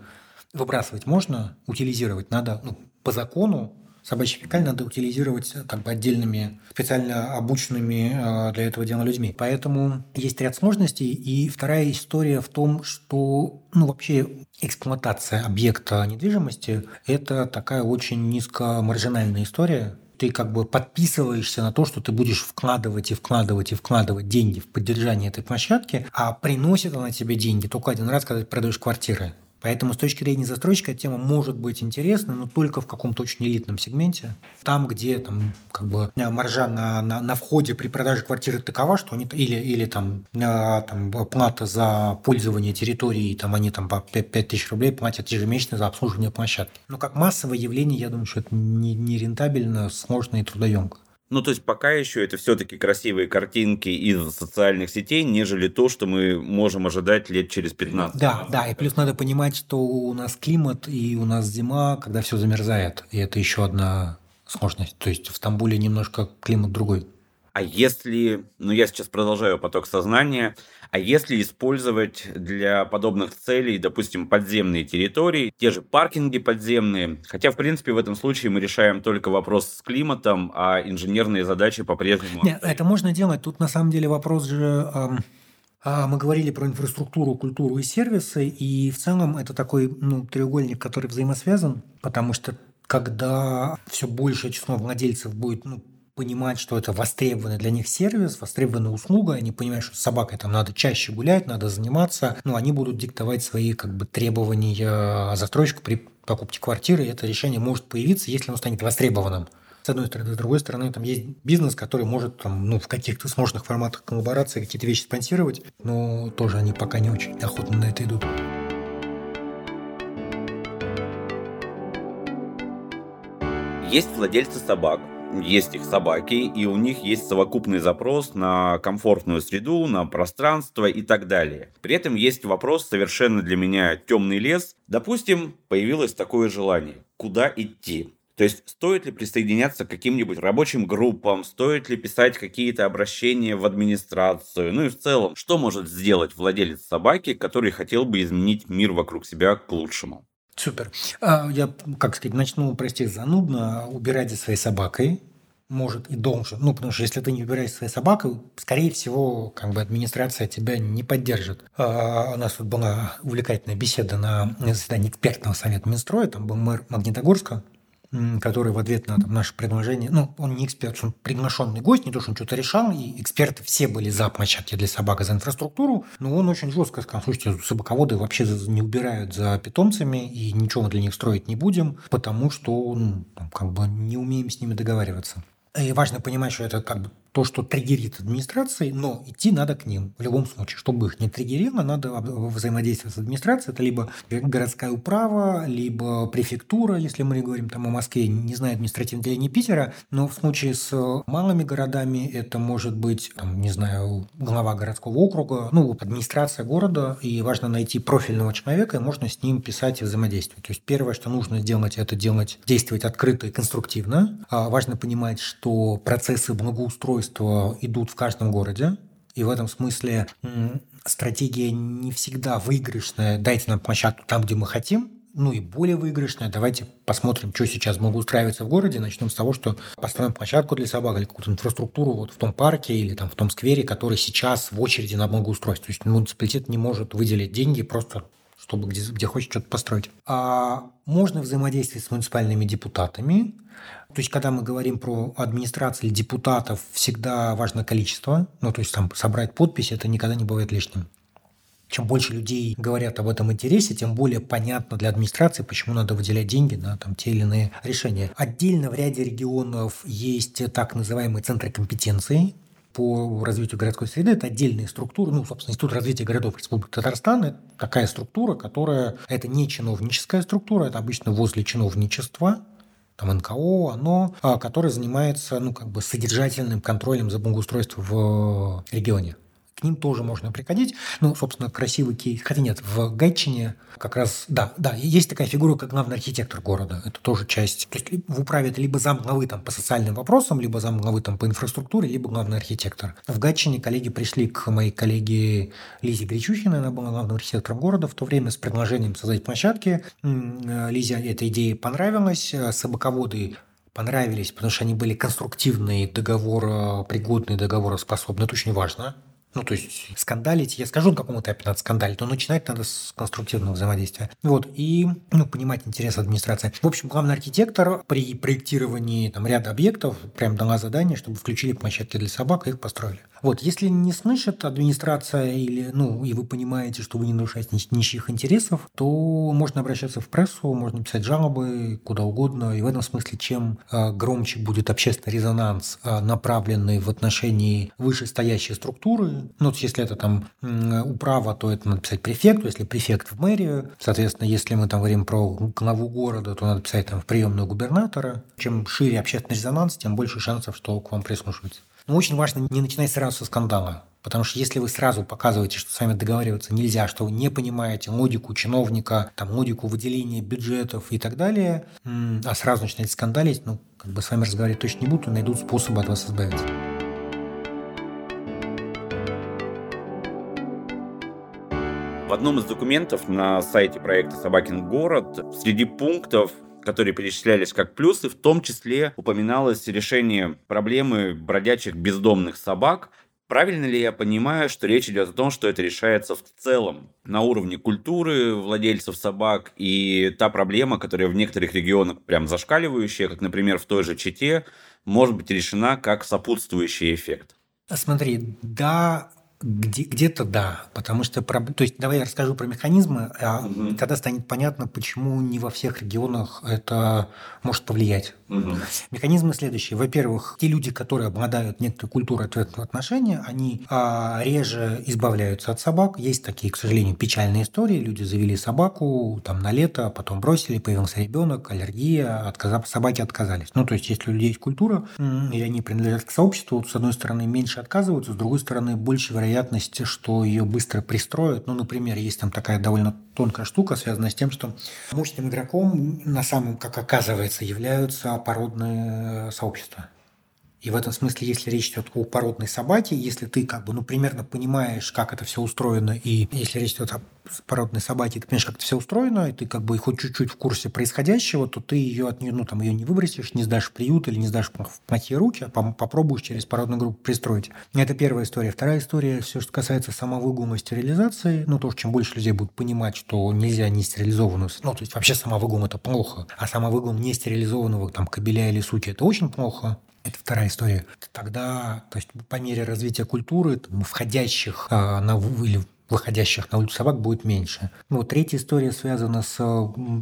выбрасывать можно, утилизировать надо ну, по закону собачий фекаль надо утилизировать как бы отдельными, специально обученными э, для этого дела людьми. Поэтому есть ряд сложностей. И вторая история в том, что ну, вообще эксплуатация объекта недвижимости – это такая очень низкомаржинальная история, ты как бы подписываешься на то, что ты будешь вкладывать и вкладывать и вкладывать деньги в поддержание этой площадки, а приносит она тебе деньги только один раз, когда ты продаешь квартиры. Поэтому с точки зрения застройщика тема может быть интересна, но только в каком-то очень элитном сегменте. Там, где там, как бы, маржа на, на, на входе при продаже квартиры такова, что они или, или там, там плата за пользование территорией, там они там по 5, 5 тысяч рублей платят ежемесячно за обслуживание площадки. Но как массовое явление, я думаю, что это не, не рентабельно, сложно и трудоемко. Ну, то есть пока еще это все-таки красивые картинки из социальных сетей, нежели то, что мы можем ожидать лет через 15. Да, да, и плюс надо понимать, что у нас климат и у нас зима, когда все замерзает, и это еще одна сложность. То есть в Стамбуле немножко климат другой. А если, ну я сейчас продолжаю поток сознания, а если использовать для подобных целей, допустим, подземные территории, те же паркинги подземные, хотя, в принципе, в этом случае мы решаем только вопрос с климатом, а инженерные задачи по-прежнему... Нет, это можно делать. Тут, на самом деле, вопрос же... Эм... Мы говорили про инфраструктуру, культуру и сервисы, и в целом это такой ну, треугольник, который взаимосвязан, потому что когда все большее число владельцев будет ну, понимать, что это востребованный для них сервис, востребованная услуга, они понимают, что с собакой там надо чаще гулять, надо заниматься, ну, они будут диктовать свои как бы требования застройщику при покупке квартиры, и это решение может появиться, если оно станет востребованным. С одной стороны. С другой стороны, там есть бизнес, который может там, ну, в каких-то сложных форматах коллаборации какие-то вещи спонсировать, но тоже они пока не очень охотно на это идут. Есть владельцы собак, есть их собаки, и у них есть совокупный запрос на комфортную среду, на пространство и так далее. При этом есть вопрос совершенно для меня темный лес. Допустим, появилось такое желание. Куда идти? То есть стоит ли присоединяться к каким-нибудь рабочим группам, стоит ли писать какие-то обращения в администрацию, ну и в целом, что может сделать владелец собаки, который хотел бы изменить мир вокруг себя к лучшему? Супер. А, я, как сказать, начну, прости, занудно убирать за своей собакой, может и должен. Ну, потому что если ты не убираешь своей собакой, скорее всего, как бы администрация тебя не поддержит. А, у нас тут была увлекательная беседа на заседании экспертного совета Минстроя, там был мэр Магнитогорска, который в ответ на там, наше предложение, ну, он не эксперт, он приглашенный гость, не то, что он что-то решал, и эксперты все были за площадки для собак за инфраструктуру, но он очень жестко сказал, слушайте, собаководы вообще не убирают за питомцами, и ничего для них строить не будем, потому что ну, как бы не умеем с ними договариваться. И важно понимать, что это как бы то, что триггерит администрации, но идти надо к ним в любом случае. Чтобы их не триггерило, надо взаимодействовать с администрацией. Это либо городская управа, либо префектура, если мы говорим там о Москве, не знаю административное деление Питера, но в случае с малыми городами это может быть, там, не знаю, глава городского округа, ну, администрация города, и важно найти профильного человека, и можно с ним писать и взаимодействовать. То есть первое, что нужно сделать, это делать, действовать открыто и конструктивно. А важно понимать, что процессы благоустройства устройства идут в каждом городе. И в этом смысле стратегия не всегда выигрышная. Дайте нам площадку там, где мы хотим, ну и более выигрышная. Давайте посмотрим, что сейчас могу устраиваться в городе. Начнем с того, что построим площадку для собак или какую-то инфраструктуру вот в том парке или там в том сквере, который сейчас в очереди на благоустройство. То есть муниципалитет не может выделить деньги просто чтобы где, где хочет что-то построить. А можно взаимодействовать с муниципальными депутатами. То есть, когда мы говорим про администрацию или депутатов, всегда важно количество. Ну, то есть, там собрать подписи, это никогда не бывает лишним. Чем больше людей говорят об этом интересе, тем более понятно для администрации, почему надо выделять деньги на там, те или иные решения. Отдельно в ряде регионов есть так называемые центры компетенции, по развитию городской среды. Это отдельные структуры. Ну, собственно, Институт развития городов Республики Татарстан – это такая структура, которая… Это не чиновническая структура, это обычно возле чиновничества, там НКО, оно, а, которое занимается ну, как бы содержательным контролем за благоустройством в регионе ним тоже можно приходить. Ну, собственно, красивый кейс. Хотя нет, в Гатчине как раз, да, да, есть такая фигура, как главный архитектор города. Это тоже часть. То есть в управе это либо зам главы там, по социальным вопросам, либо зам главы там, по инфраструктуре, либо главный архитектор. В Гатчине коллеги пришли к моей коллеге Лизе Гречухиной, она была главным архитектором города в то время с предложением создать площадки. Лизе эта идея понравилась. Собаководы понравились, потому что они были конструктивные, договоропригодные, договороспособные. Это очень важно. Ну, то есть скандалить, я скажу, на каком этапе надо скандалить, но начинать надо с конструктивного взаимодействия. Вот, и ну, понимать интерес администрации. В общем, главный архитектор при проектировании там, ряда объектов прям дала задание, чтобы включили площадки для собак и их построили. Вот, если не слышит администрация или, ну, и вы понимаете, что вы не нарушаете ничьих интересов, то можно обращаться в прессу, можно писать жалобы куда угодно. И в этом смысле, чем а, громче будет общественный резонанс, а, направленный в отношении вышестоящей структуры, ну, если это там управа, то это надо писать префекту, если префект в мэрию. Соответственно, если мы там говорим про главу города, то надо писать там в приемную губернатора. Чем шире общественный резонанс, тем больше шансов, что к вам прислушиваются. Но очень важно не начинать сразу со скандала. Потому что если вы сразу показываете, что с вами договариваться нельзя, что вы не понимаете логику чиновника, там, логику выделения бюджетов и так далее, а сразу начинаете скандалить, ну, как бы с вами разговаривать точно не будут и найдут способы от вас избавиться. В одном из документов на сайте проекта «Собакин город» среди пунктов которые перечислялись как плюсы, в том числе упоминалось решение проблемы бродячих бездомных собак. Правильно ли я понимаю, что речь идет о том, что это решается в целом на уровне культуры владельцев собак и та проблема, которая в некоторых регионах прям зашкаливающая, как, например, в той же Чите, может быть решена как сопутствующий эффект? Смотри, да, где, где-то да, потому что, то есть, давай я расскажу про механизмы, а угу. тогда станет понятно, почему не во всех регионах это может повлиять. Угу. Механизмы следующие. Во-первых, те люди, которые обладают некоторой культурой ответного отношения, они а, реже избавляются от собак. Есть такие, к сожалению, печальные истории. Люди завели собаку там на лето, потом бросили, появился ребенок, аллергия, отказ... собаки отказались. Ну, то есть, если у людей есть культура, и они принадлежат к сообществу, с одной стороны, меньше отказываются, с другой стороны, больше вероятности, что ее быстро пристроят. Ну, например, есть там такая довольно тонкая штука, связанная с тем, что мощным игроком на самом, как оказывается, являются породные сообщества. И в этом смысле, если речь идет о породной собаке, если ты как бы, ну, примерно понимаешь, как это все устроено, и если речь идет о породной собаке, ты понимаешь, как это все устроено, и ты как бы хоть чуть-чуть в курсе происходящего, то ты ее от нее, ну, там, ее не выбросишь, не сдашь в приют или не сдашь в плохие руки, а попробуешь через породную группу пристроить. Это первая история. Вторая история, все, что касается самовыгума стерилизации, ну, то, чем больше людей будут понимать, что нельзя не стерилизованную, ну, то есть вообще самовыгум – это плохо, а самовыгум не стерилизованного там кобеля или суки – это очень плохо, это вторая история. Тогда, то есть по мере развития культуры, входящих а, на или выходящих на улицу собак будет меньше. Ну, третья история связана с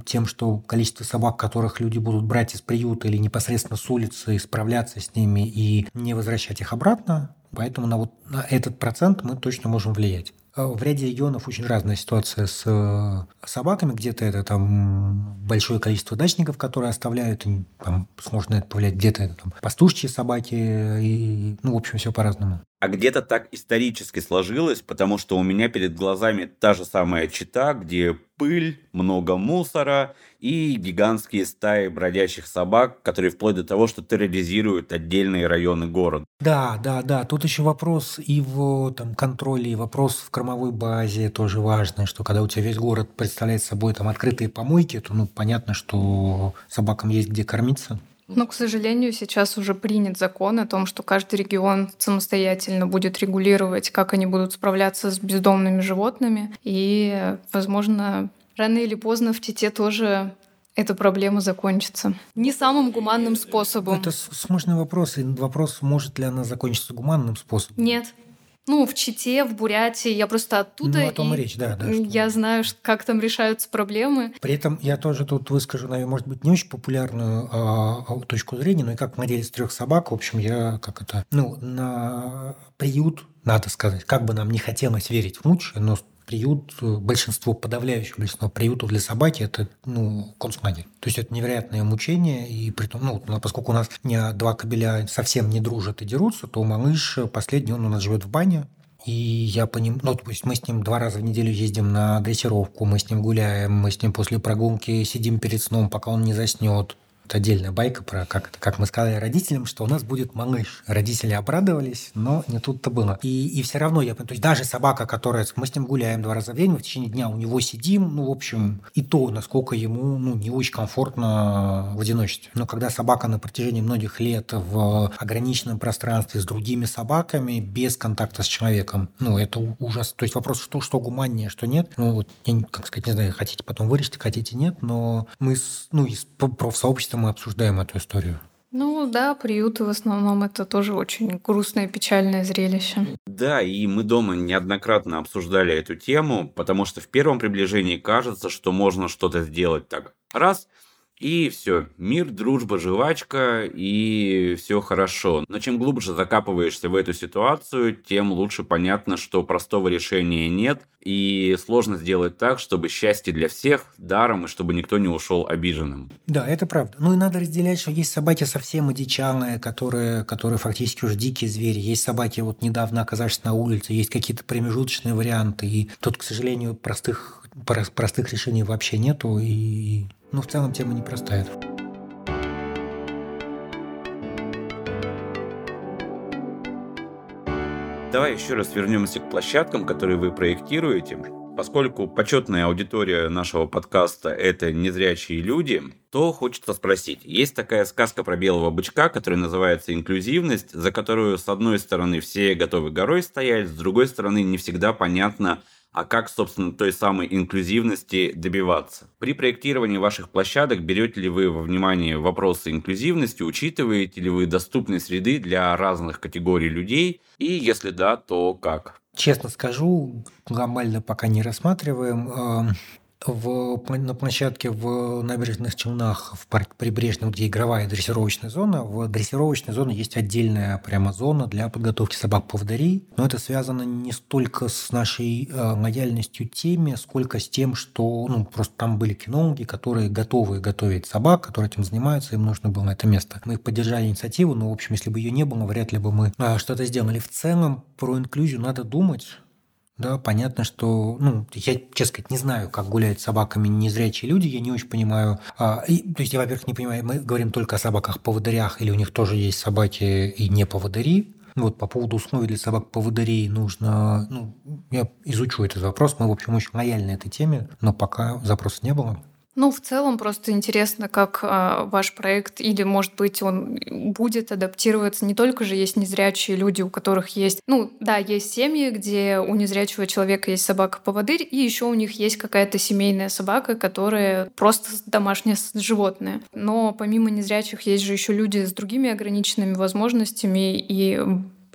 тем, что количество собак, которых люди будут брать из приюта или непосредственно с улицы, справляться с ними и не возвращать их обратно, Поэтому на, вот, на этот процент мы точно можем влиять. Э, в ряде регионов очень разная ситуация с э, собаками. Где-то это там большое количество дачников, которые оставляют, там, сможет на это повлиять. Где-то это там пастушчие собаки, и, ну, в общем, все по-разному. А где-то так исторически сложилось, потому что у меня перед глазами та же самая чита, где пыль, много мусора и гигантские стаи бродячих собак, которые вплоть до того, что терроризируют отдельные районы города. Да, да, да. Тут еще вопрос и в там, контроле, и вопрос в кормовой базе тоже важный, что когда у тебя весь город представляет собой там открытые помойки, то ну, понятно, что собакам есть где кормиться. Но, к сожалению, сейчас уже принят закон о том, что каждый регион самостоятельно будет регулировать, как они будут справляться с бездомными животными. И, возможно, рано или поздно в Тите тоже эта проблема закончится. Не самым гуманным способом. Это сложный вопрос. И вопрос, может ли она закончиться гуманным способом? Нет. Ну, в Чите, в Бурятии, я просто оттуда. Ну, о том и речь, да. да что... Я знаю, как там решаются проблемы. При этом я тоже тут выскажу, наверное, может быть, не очень популярную а, а, точку зрения, но и как модель из трех собак, в общем, я как это, ну, на приют, надо сказать, как бы нам не хотелось верить в лучшее, но приют, большинство, подавляющее большинство приютов для собаки – это ну, концлагерь. То есть это невероятное мучение, и при том, ну, поскольку у нас не два кабеля совсем не дружат и дерутся, то малыш последний, он у нас живет в бане, и я по ним, ну, то есть мы с ним два раза в неделю ездим на дрессировку, мы с ним гуляем, мы с ним после прогулки сидим перед сном, пока он не заснет это отдельная байка про, как, как мы сказали родителям, что у нас будет малыш. Родители обрадовались, но не тут-то было. И, и все равно, я, то есть даже собака, которая, мы с ним гуляем два раза в день, мы в течение дня у него сидим, ну, в общем, и то, насколько ему, ну, не очень комфортно в одиночестве. Но когда собака на протяжении многих лет в ограниченном пространстве с другими собаками, без контакта с человеком, ну, это ужас. То есть вопрос, что, что гуманнее, что нет. Ну, вот, я, как сказать, не знаю, хотите потом вырежьте, хотите нет, но мы, с, ну, из профсообщества мы обсуждаем эту историю. Ну да, приюты в основном это тоже очень грустное, печальное зрелище. Да, и мы дома неоднократно обсуждали эту тему, потому что в первом приближении кажется, что можно что-то сделать так. Раз – и все, мир, дружба, жвачка, и все хорошо. Но чем глубже закапываешься в эту ситуацию, тем лучше понятно, что простого решения нет, и сложно сделать так, чтобы счастье для всех даром, и чтобы никто не ушел обиженным. Да, это правда. Ну и надо разделять, что есть собаки совсем одичалые, которые, которые фактически уже дикие звери. Есть собаки, вот недавно оказавшись на улице, есть какие-то промежуточные варианты. И тут, к сожалению, простых, простых решений вообще нету. И но в целом тема непростая. Давай еще раз вернемся к площадкам, которые вы проектируете. поскольку почетная аудитория нашего подкаста – это незрячие люди, то хочется спросить. Есть такая сказка про белого бычка, которая называется «Инклюзивность», за которую, с одной стороны, все готовы горой стоять, с другой стороны, не всегда понятно, а как, собственно, той самой инклюзивности добиваться. При проектировании ваших площадок берете ли вы во внимание вопросы инклюзивности, учитываете ли вы доступные среды для разных категорий людей, и если да, то как? Честно скажу, глобально пока не рассматриваем. В, на площадке в набережных Челнах, в парке Прибрежном, где игровая дрессировочная зона, в дрессировочной зоне есть отдельная прямо зона для подготовки собак-поводырей. Но это связано не столько с нашей э, лояльностью теме, сколько с тем, что ну, просто там были кинологи, которые готовы готовить собак, которые этим занимаются, им нужно было это место. Мы их поддержали инициативу, но, в общем, если бы ее не было, вряд ли бы мы э, что-то сделали. В целом, про инклюзию надо думать, да, понятно, что, ну, я, честно сказать, не знаю, как гуляют с собаками незрячие люди, я не очень понимаю. А, и, то есть я, во-первых, не понимаю, мы говорим только о собаках-поводырях, или у них тоже есть собаки и не поводыри. Вот по поводу условий для собак-поводырей нужно, ну, я изучу этот вопрос, мы, в общем, очень лояльны этой теме, но пока запроса не было. Ну, в целом просто интересно, как а, ваш проект, или, может быть, он будет адаптироваться. Не только же есть незрячие люди, у которых есть... Ну, да, есть семьи, где у незрячего человека есть собака-поводырь, и еще у них есть какая-то семейная собака, которая просто домашнее животное. Но помимо незрячих есть же еще люди с другими ограниченными возможностями, и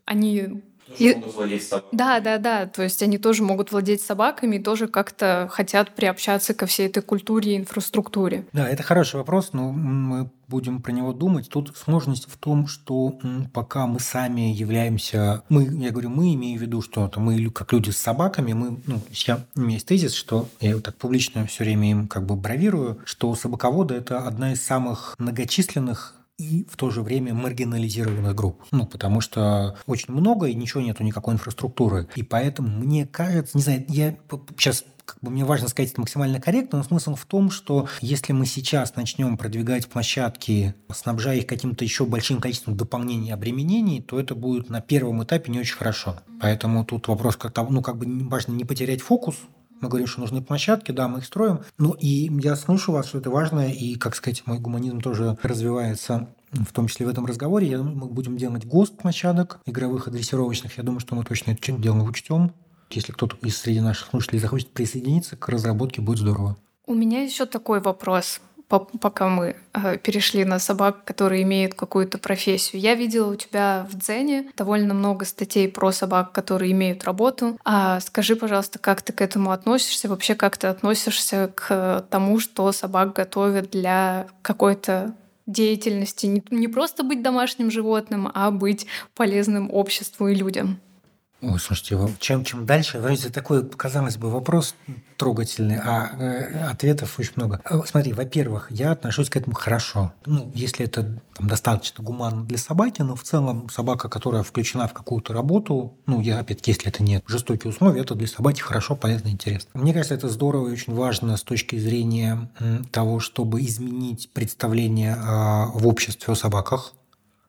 они и... могут владеть собаками. Да, да, да. То есть они тоже могут владеть собаками и тоже как-то хотят приобщаться ко всей этой культуре и инфраструктуре. Да, это хороший вопрос, но мы будем про него думать. Тут сложность в том, что пока мы сами являемся, мы, я говорю, мы имею в виду, что это мы как люди с собаками, мы, ну, я, у меня есть тезис, что я вот так публично все время им как бы бравирую, что собаководы – это одна из самых многочисленных и в то же время маргинализированных групп. Ну, потому что очень много и ничего нету, никакой инфраструктуры. И поэтому мне кажется, не знаю, я сейчас как бы мне важно сказать это максимально корректно, но смысл в том, что если мы сейчас начнем продвигать площадки, снабжая их каким-то еще большим количеством дополнений и обременений, то это будет на первом этапе не очень хорошо. Поэтому тут вопрос как-то, ну, как бы важно не потерять фокус, мы говорим, что нужны площадки, да, мы их строим. Ну и я слышу вас, что это важно, и, как сказать, мой гуманизм тоже развивается в том числе в этом разговоре. Я думаю, мы будем делать ГОСТ площадок игровых и дрессировочных. Я думаю, что мы точно это дело учтем. Если кто-то из среди наших слушателей захочет присоединиться к разработке, будет здорово. У меня еще такой вопрос пока мы э, перешли на собак, которые имеют какую-то профессию. Я видела у тебя в Дзене довольно много статей про собак, которые имеют работу. А скажи, пожалуйста, как ты к этому относишься? Вообще, как ты относишься к тому, что собак готовят для какой-то деятельности, не, не просто быть домашним животным, а быть полезным обществу и людям. Ой, слушайте, чем, чем дальше, вроде такой, казалось бы, вопрос трогательный, а э, ответов очень много. Э, смотри, во-первых, я отношусь к этому хорошо. Ну, если это там, достаточно гуманно для собаки, но в целом собака, которая включена в какую-то работу, ну, я опять если это нет жестокие условия, это для собаки хорошо, полезно, интересно. Мне кажется, это здорово и очень важно с точки зрения того, чтобы изменить представление а, в обществе о собаках,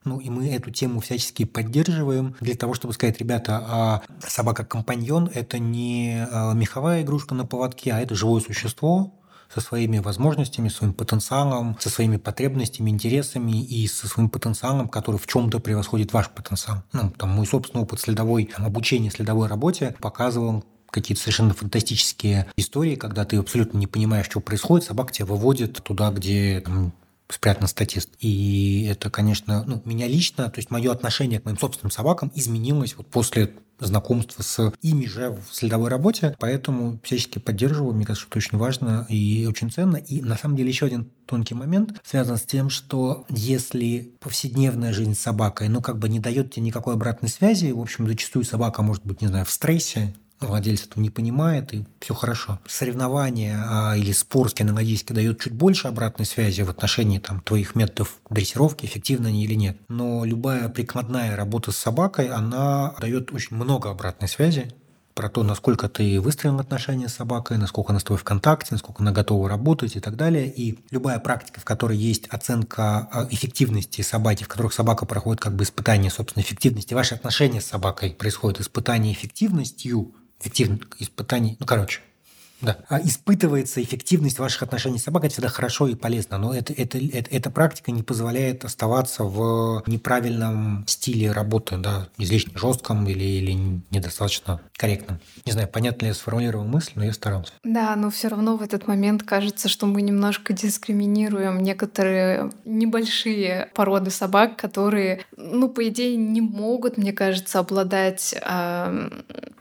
ну и мы эту тему всячески поддерживаем для того, чтобы сказать, ребята, а собака-компаньон – это не а, меховая игрушка на поводке, а это живое существо, со своими возможностями, своим потенциалом, со своими потребностями, интересами и со своим потенциалом, который в чем-то превосходит ваш потенциал. Ну, там мой собственный опыт следовой, там, обучения следовой работе показывал, какие-то совершенно фантастические истории, когда ты абсолютно не понимаешь, что происходит, собака тебя выводит туда, где там, спрятан статист. И это, конечно, ну, меня лично, то есть мое отношение к моим собственным собакам изменилось вот после знакомства с ими же в следовой работе, поэтому всячески поддерживаю, мне кажется, что это очень важно и очень ценно. И на самом деле еще один тонкий момент связан с тем, что если повседневная жизнь с собакой, ну, как бы не дает тебе никакой обратной связи, в общем, зачастую собака может быть, не знаю, в стрессе, владелец этого не понимает, и все хорошо. Соревнования а, или спор кинологически дают чуть больше обратной связи в отношении там, твоих методов дрессировки, эффективны они или нет. Но любая прикладная работа с собакой, она дает очень много обратной связи про то, насколько ты выстроен отношения с собакой, насколько она с тобой в контакте, насколько она готова работать и так далее. И любая практика, в которой есть оценка а, эффективности собаки, в которых собака проходит как бы испытание собственной эффективности, ваши отношения с собакой происходят испытание эффективностью, эффективных испытаний. Ну, короче, Да. А испытывается эффективность ваших отношений с собакой, это всегда хорошо и полезно, но это, это, это, эта практика не позволяет оставаться в неправильном стиле работы, да, излишне жестком или, или недостаточно корректном. Не знаю, понятно ли я сформулировал мысль, но я старался. Да, но все равно в этот момент кажется, что мы немножко дискриминируем некоторые небольшие породы собак, которые, ну, по идее, не могут, мне кажется, обладать э,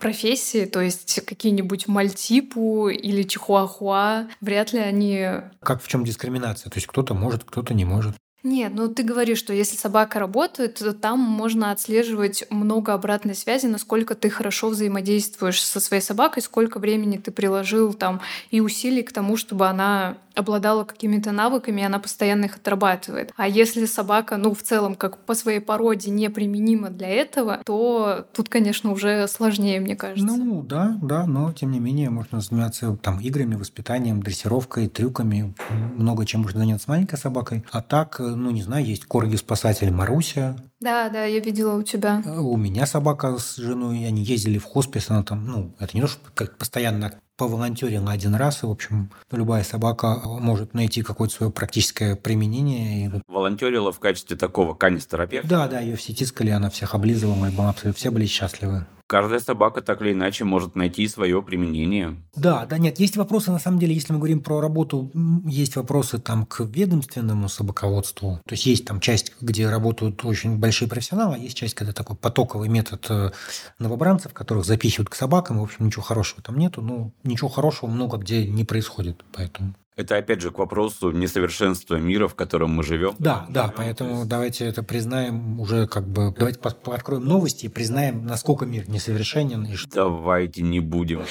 профессией, то есть какие-нибудь мальтипу или чихуахуа, вряд ли они... Как в чем дискриминация? То есть кто-то может, кто-то не может. Нет, ну ты говоришь, что если собака работает, то там можно отслеживать много обратной связи, насколько ты хорошо взаимодействуешь со своей собакой, сколько времени ты приложил там и усилий к тому, чтобы она обладала какими-то навыками, и она постоянно их отрабатывает. А если собака, ну, в целом, как по своей породе неприменима для этого, то тут, конечно, уже сложнее, мне кажется. Ну, да, да, но, тем не менее, можно заниматься там играми, воспитанием, дрессировкой, трюками, много чем можно заняться с маленькой собакой. А так, ну, не знаю, есть корги-спасатель Маруся, да, да, я видела у тебя. У меня собака с женой, они ездили в хоспис, она там, ну, это не то, что как постоянно поволонтерила один раз, и, в общем, любая собака может найти какое-то свое практическое применение. Волонтерила в качестве такого канистерапевта? Да, да, ее все тискали, она всех облизывала, и все были счастливы. Каждая собака так или иначе может найти свое применение. Да, да, нет, есть вопросы, на самом деле, если мы говорим про работу, есть вопросы там к ведомственному собаководству. То есть есть там часть, где работают очень большие профессионалы, а есть часть, когда такой потоковый метод э, новобранцев, которых запихивают к собакам, в общем, ничего хорошего там нету, ну, ничего хорошего много где не происходит, поэтому... Это опять же к вопросу несовершенства мира, в котором мы живем. Да, да, поэтому давайте это признаем уже как бы... Давайте откроем новости и признаем, насколько мир несовершенен. И что... Давайте не будем.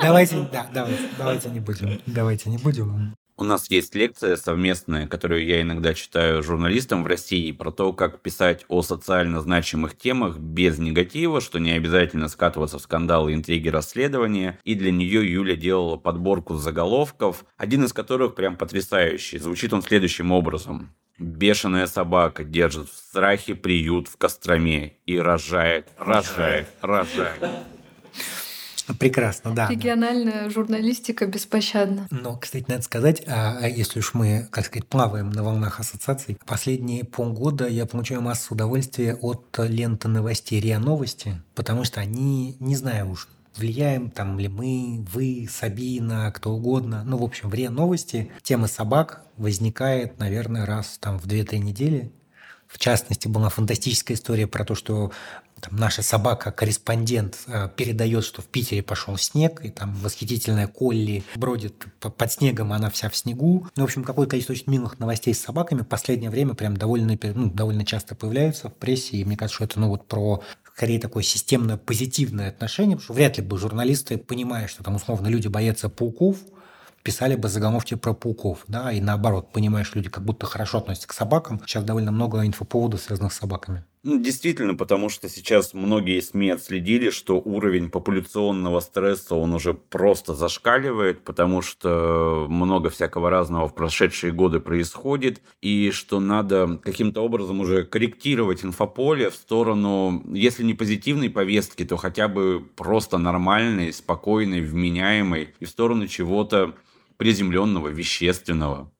Давайте, да, давайте, давайте не будем. Давайте не будем. У нас есть лекция совместная, которую я иногда читаю журналистам в России, про то, как писать о социально значимых темах без негатива, что не обязательно скатываться в скандалы, интриги, расследования. И для нее Юля делала подборку заголовков, один из которых прям потрясающий. Звучит он следующим образом. Бешеная собака держит в страхе приют в Костроме и рожает, рожает, рожает. Прекрасно, да. Региональная журналистика беспощадна. Но, кстати, надо сказать, а, а если уж мы, как сказать, плаваем на волнах ассоциаций, последние полгода я получаю массу удовольствия от ленты новостей РИА Новости, потому что они, не знаю уж, влияем там ли мы, вы, Сабина, кто угодно. Ну, в общем, в РИА Новости тема собак возникает, наверное, раз там в 2-3 недели. В частности, была фантастическая история про то, что там, наша собака-корреспондент э, передает, что в Питере пошел снег, и там восхитительная Колли бродит под снегом, она вся в снегу. Ну, в общем, какое количество очень милых новостей с собаками в последнее время прям довольно, ну, довольно часто появляются в прессе, и мне кажется, что это ну, вот про скорее такое системное позитивное отношение, потому что вряд ли бы журналисты, понимая, что там условно люди боятся пауков, писали бы заголовки про пауков, да, и наоборот, понимаешь, люди как будто хорошо относятся к собакам. Сейчас довольно много инфоповодов, связанных с собаками. Ну, действительно, потому что сейчас многие СМИ отследили, что уровень популяционного стресса, он уже просто зашкаливает, потому что много всякого разного в прошедшие годы происходит, и что надо каким-то образом уже корректировать инфополе в сторону, если не позитивной повестки, то хотя бы просто нормальной, спокойной, вменяемой, и в сторону чего-то приземленного, вещественного.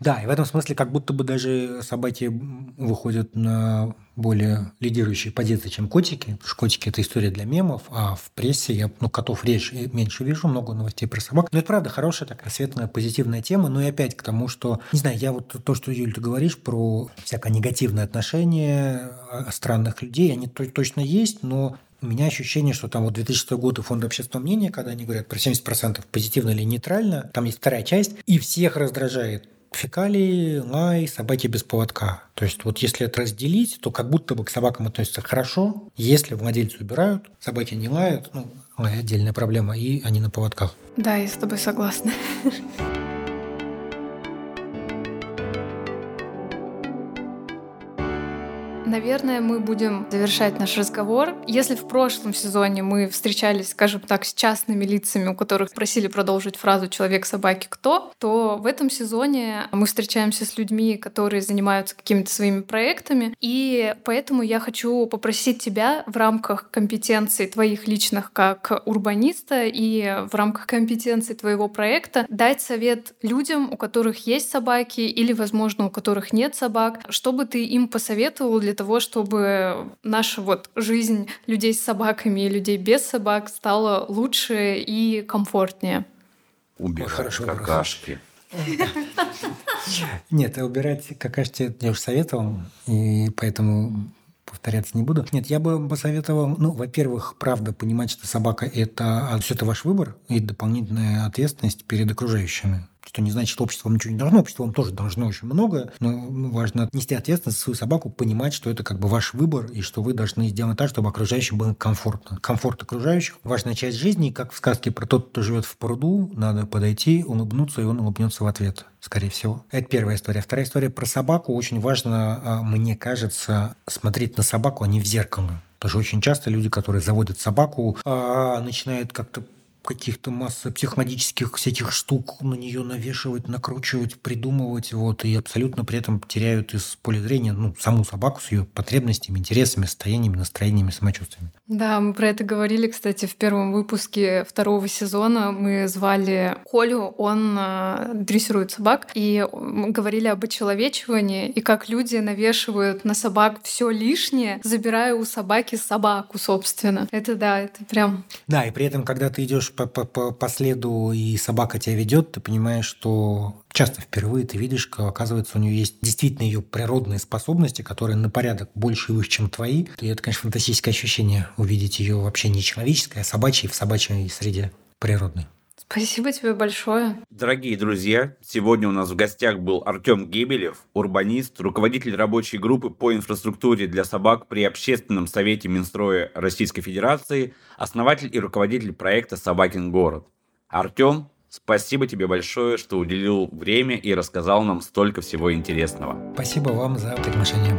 Да, и в этом смысле как будто бы даже собаки выходят на более лидирующие позиции, чем котики. Потому что котики – это история для мемов, а в прессе я ну, котов реже, меньше вижу, много новостей про собак. Но это правда хорошая такая светлая, позитивная тема. Но и опять к тому, что, не знаю, я вот то, что, Юль, ты говоришь про всякое негативное отношение странных людей, они точно есть, но у меня ощущение, что там вот 2006 год и фонд общественного мнения, когда они говорят про 70% позитивно или нейтрально, там есть вторая часть, и всех раздражает фекалии, лай, собаки без поводка. То есть вот если это разделить, то как будто бы к собакам относятся хорошо. Если владельцы убирают, собаки не лают, ну, лай отдельная проблема, и они на поводках. Да, я с тобой согласна. [laughs] наверное, мы будем завершать наш разговор. Если в прошлом сезоне мы встречались, скажем так, с частными лицами, у которых просили продолжить фразу «человек, собаки, кто?», то в этом сезоне мы встречаемся с людьми, которые занимаются какими-то своими проектами. И поэтому я хочу попросить тебя в рамках компетенций твоих личных как урбаниста и в рамках компетенций твоего проекта дать совет людям, у которых есть собаки или, возможно, у которых нет собак, чтобы ты им посоветовал для того, чтобы наша вот жизнь людей с собаками и людей без собак стала лучше и комфортнее? Убирать Хорошо, какашки. [laughs] Нет, убирать какашки я уже советовал, и поэтому повторяться не буду. Нет, я бы посоветовал, ну, во-первых, правда, понимать, что собака – это, а все это ваш выбор и дополнительная ответственность перед окружающими что не значит, что общество вам ничего не должно, общество вам тоже должно очень многое, но важно нести ответственность за свою собаку, понимать, что это как бы ваш выбор, и что вы должны сделать так, чтобы окружающим было комфортно. Комфорт окружающих – важная часть жизни, как в сказке про тот, кто живет в пруду, надо подойти, улыбнуться, и он улыбнется в ответ скорее всего. Это первая история. Вторая история про собаку. Очень важно, а, мне кажется, смотреть на собаку, а не в зеркало. Потому что очень часто люди, которые заводят собаку, а, начинают как-то каких-то масса психологических всяких штук на нее навешивать, накручивать, придумывать, вот, и абсолютно при этом теряют из поля зрения ну, саму собаку с ее потребностями, интересами, состояниями, настроениями, самочувствиями. Да, мы про это говорили, кстати, в первом выпуске второго сезона. Мы звали Колю, он э, дрессирует собак, и говорили об очеловечивании, и как люди навешивают на собак все лишнее, забирая у собаки собаку, собственно. Это да, это прям... Да, и при этом, когда ты идешь по, по, по, по следу, и собака тебя ведет, ты понимаешь, что часто впервые ты видишь, что, оказывается, у нее есть действительно ее природные способности, которые на порядок больше и выше, чем твои. И это, конечно, фантастическое ощущение увидеть ее вообще не человеческое, а собачьей в собачьей среде природной. Спасибо тебе большое. Дорогие друзья, сегодня у нас в гостях был Артем Гебелев, урбанист, руководитель рабочей группы по инфраструктуре для собак при Общественном совете Минстроя Российской Федерации, основатель и руководитель проекта «Собакин город». Артем, спасибо тебе большое, что уделил время и рассказал нам столько всего интересного. Спасибо вам за приглашение.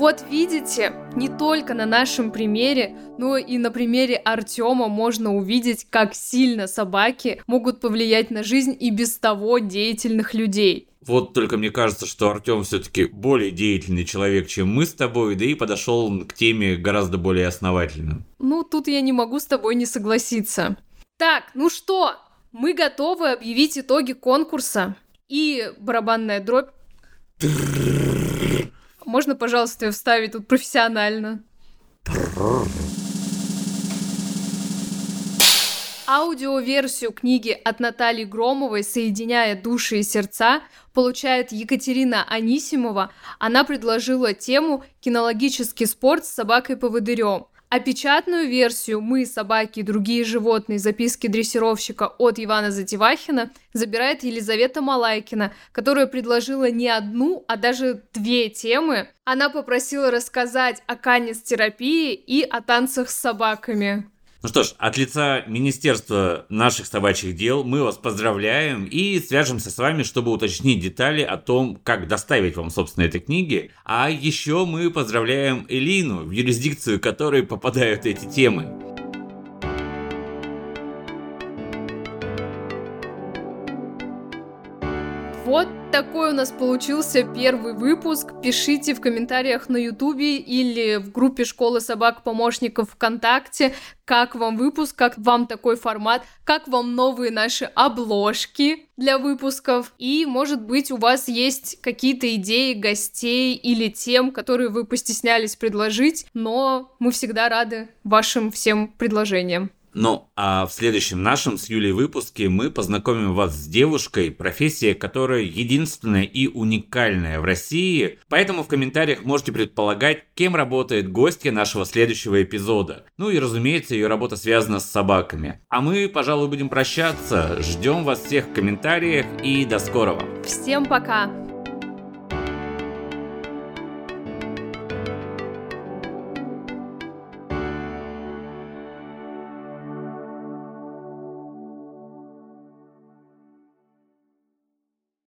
Вот видите, не только на нашем примере, но и на примере Артема можно увидеть, как сильно собаки могут повлиять на жизнь и без того деятельных людей. Вот только мне кажется, что Артем все-таки более деятельный человек, чем мы с тобой, да и подошел к теме гораздо более основательно. Ну, тут я не могу с тобой не согласиться. Так, ну что, мы готовы объявить итоги конкурса. И барабанная дробь. Можно, пожалуйста, ее вставить тут профессионально? Аудиоверсию книги от Натальи Громовой «Соединяя души и сердца» получает Екатерина Анисимова. Она предложила тему «Кинологический спорт с собакой-поводырем». А печатную версию «Мы, собаки и другие животные. Записки дрессировщика» от Ивана Затевахина забирает Елизавета Малайкина, которая предложила не одну, а даже две темы. Она попросила рассказать о канец-терапии и о танцах с собаками. Ну что ж, от лица Министерства наших собачьих дел мы вас поздравляем и свяжемся с вами, чтобы уточнить детали о том, как доставить вам, собственно, этой книги. А еще мы поздравляем Элину, в юрисдикцию которой попадают эти темы. Вот такой у нас получился первый выпуск. Пишите в комментариях на Ютубе или в группе Школы собак помощников ВКонтакте, как вам выпуск, как вам такой формат, как вам новые наши обложки для выпусков. И, может быть, у вас есть какие-то идеи гостей или тем, которые вы постеснялись предложить, но мы всегда рады вашим всем предложениям. Ну, а в следующем нашем с Юлей выпуске мы познакомим вас с девушкой, профессия которая единственная и уникальная в России. Поэтому в комментариях можете предполагать, кем работает гостья нашего следующего эпизода. Ну и, разумеется, ее работа связана с собаками. А мы, пожалуй, будем прощаться. Ждем вас всех в комментариях и до скорого. Всем пока!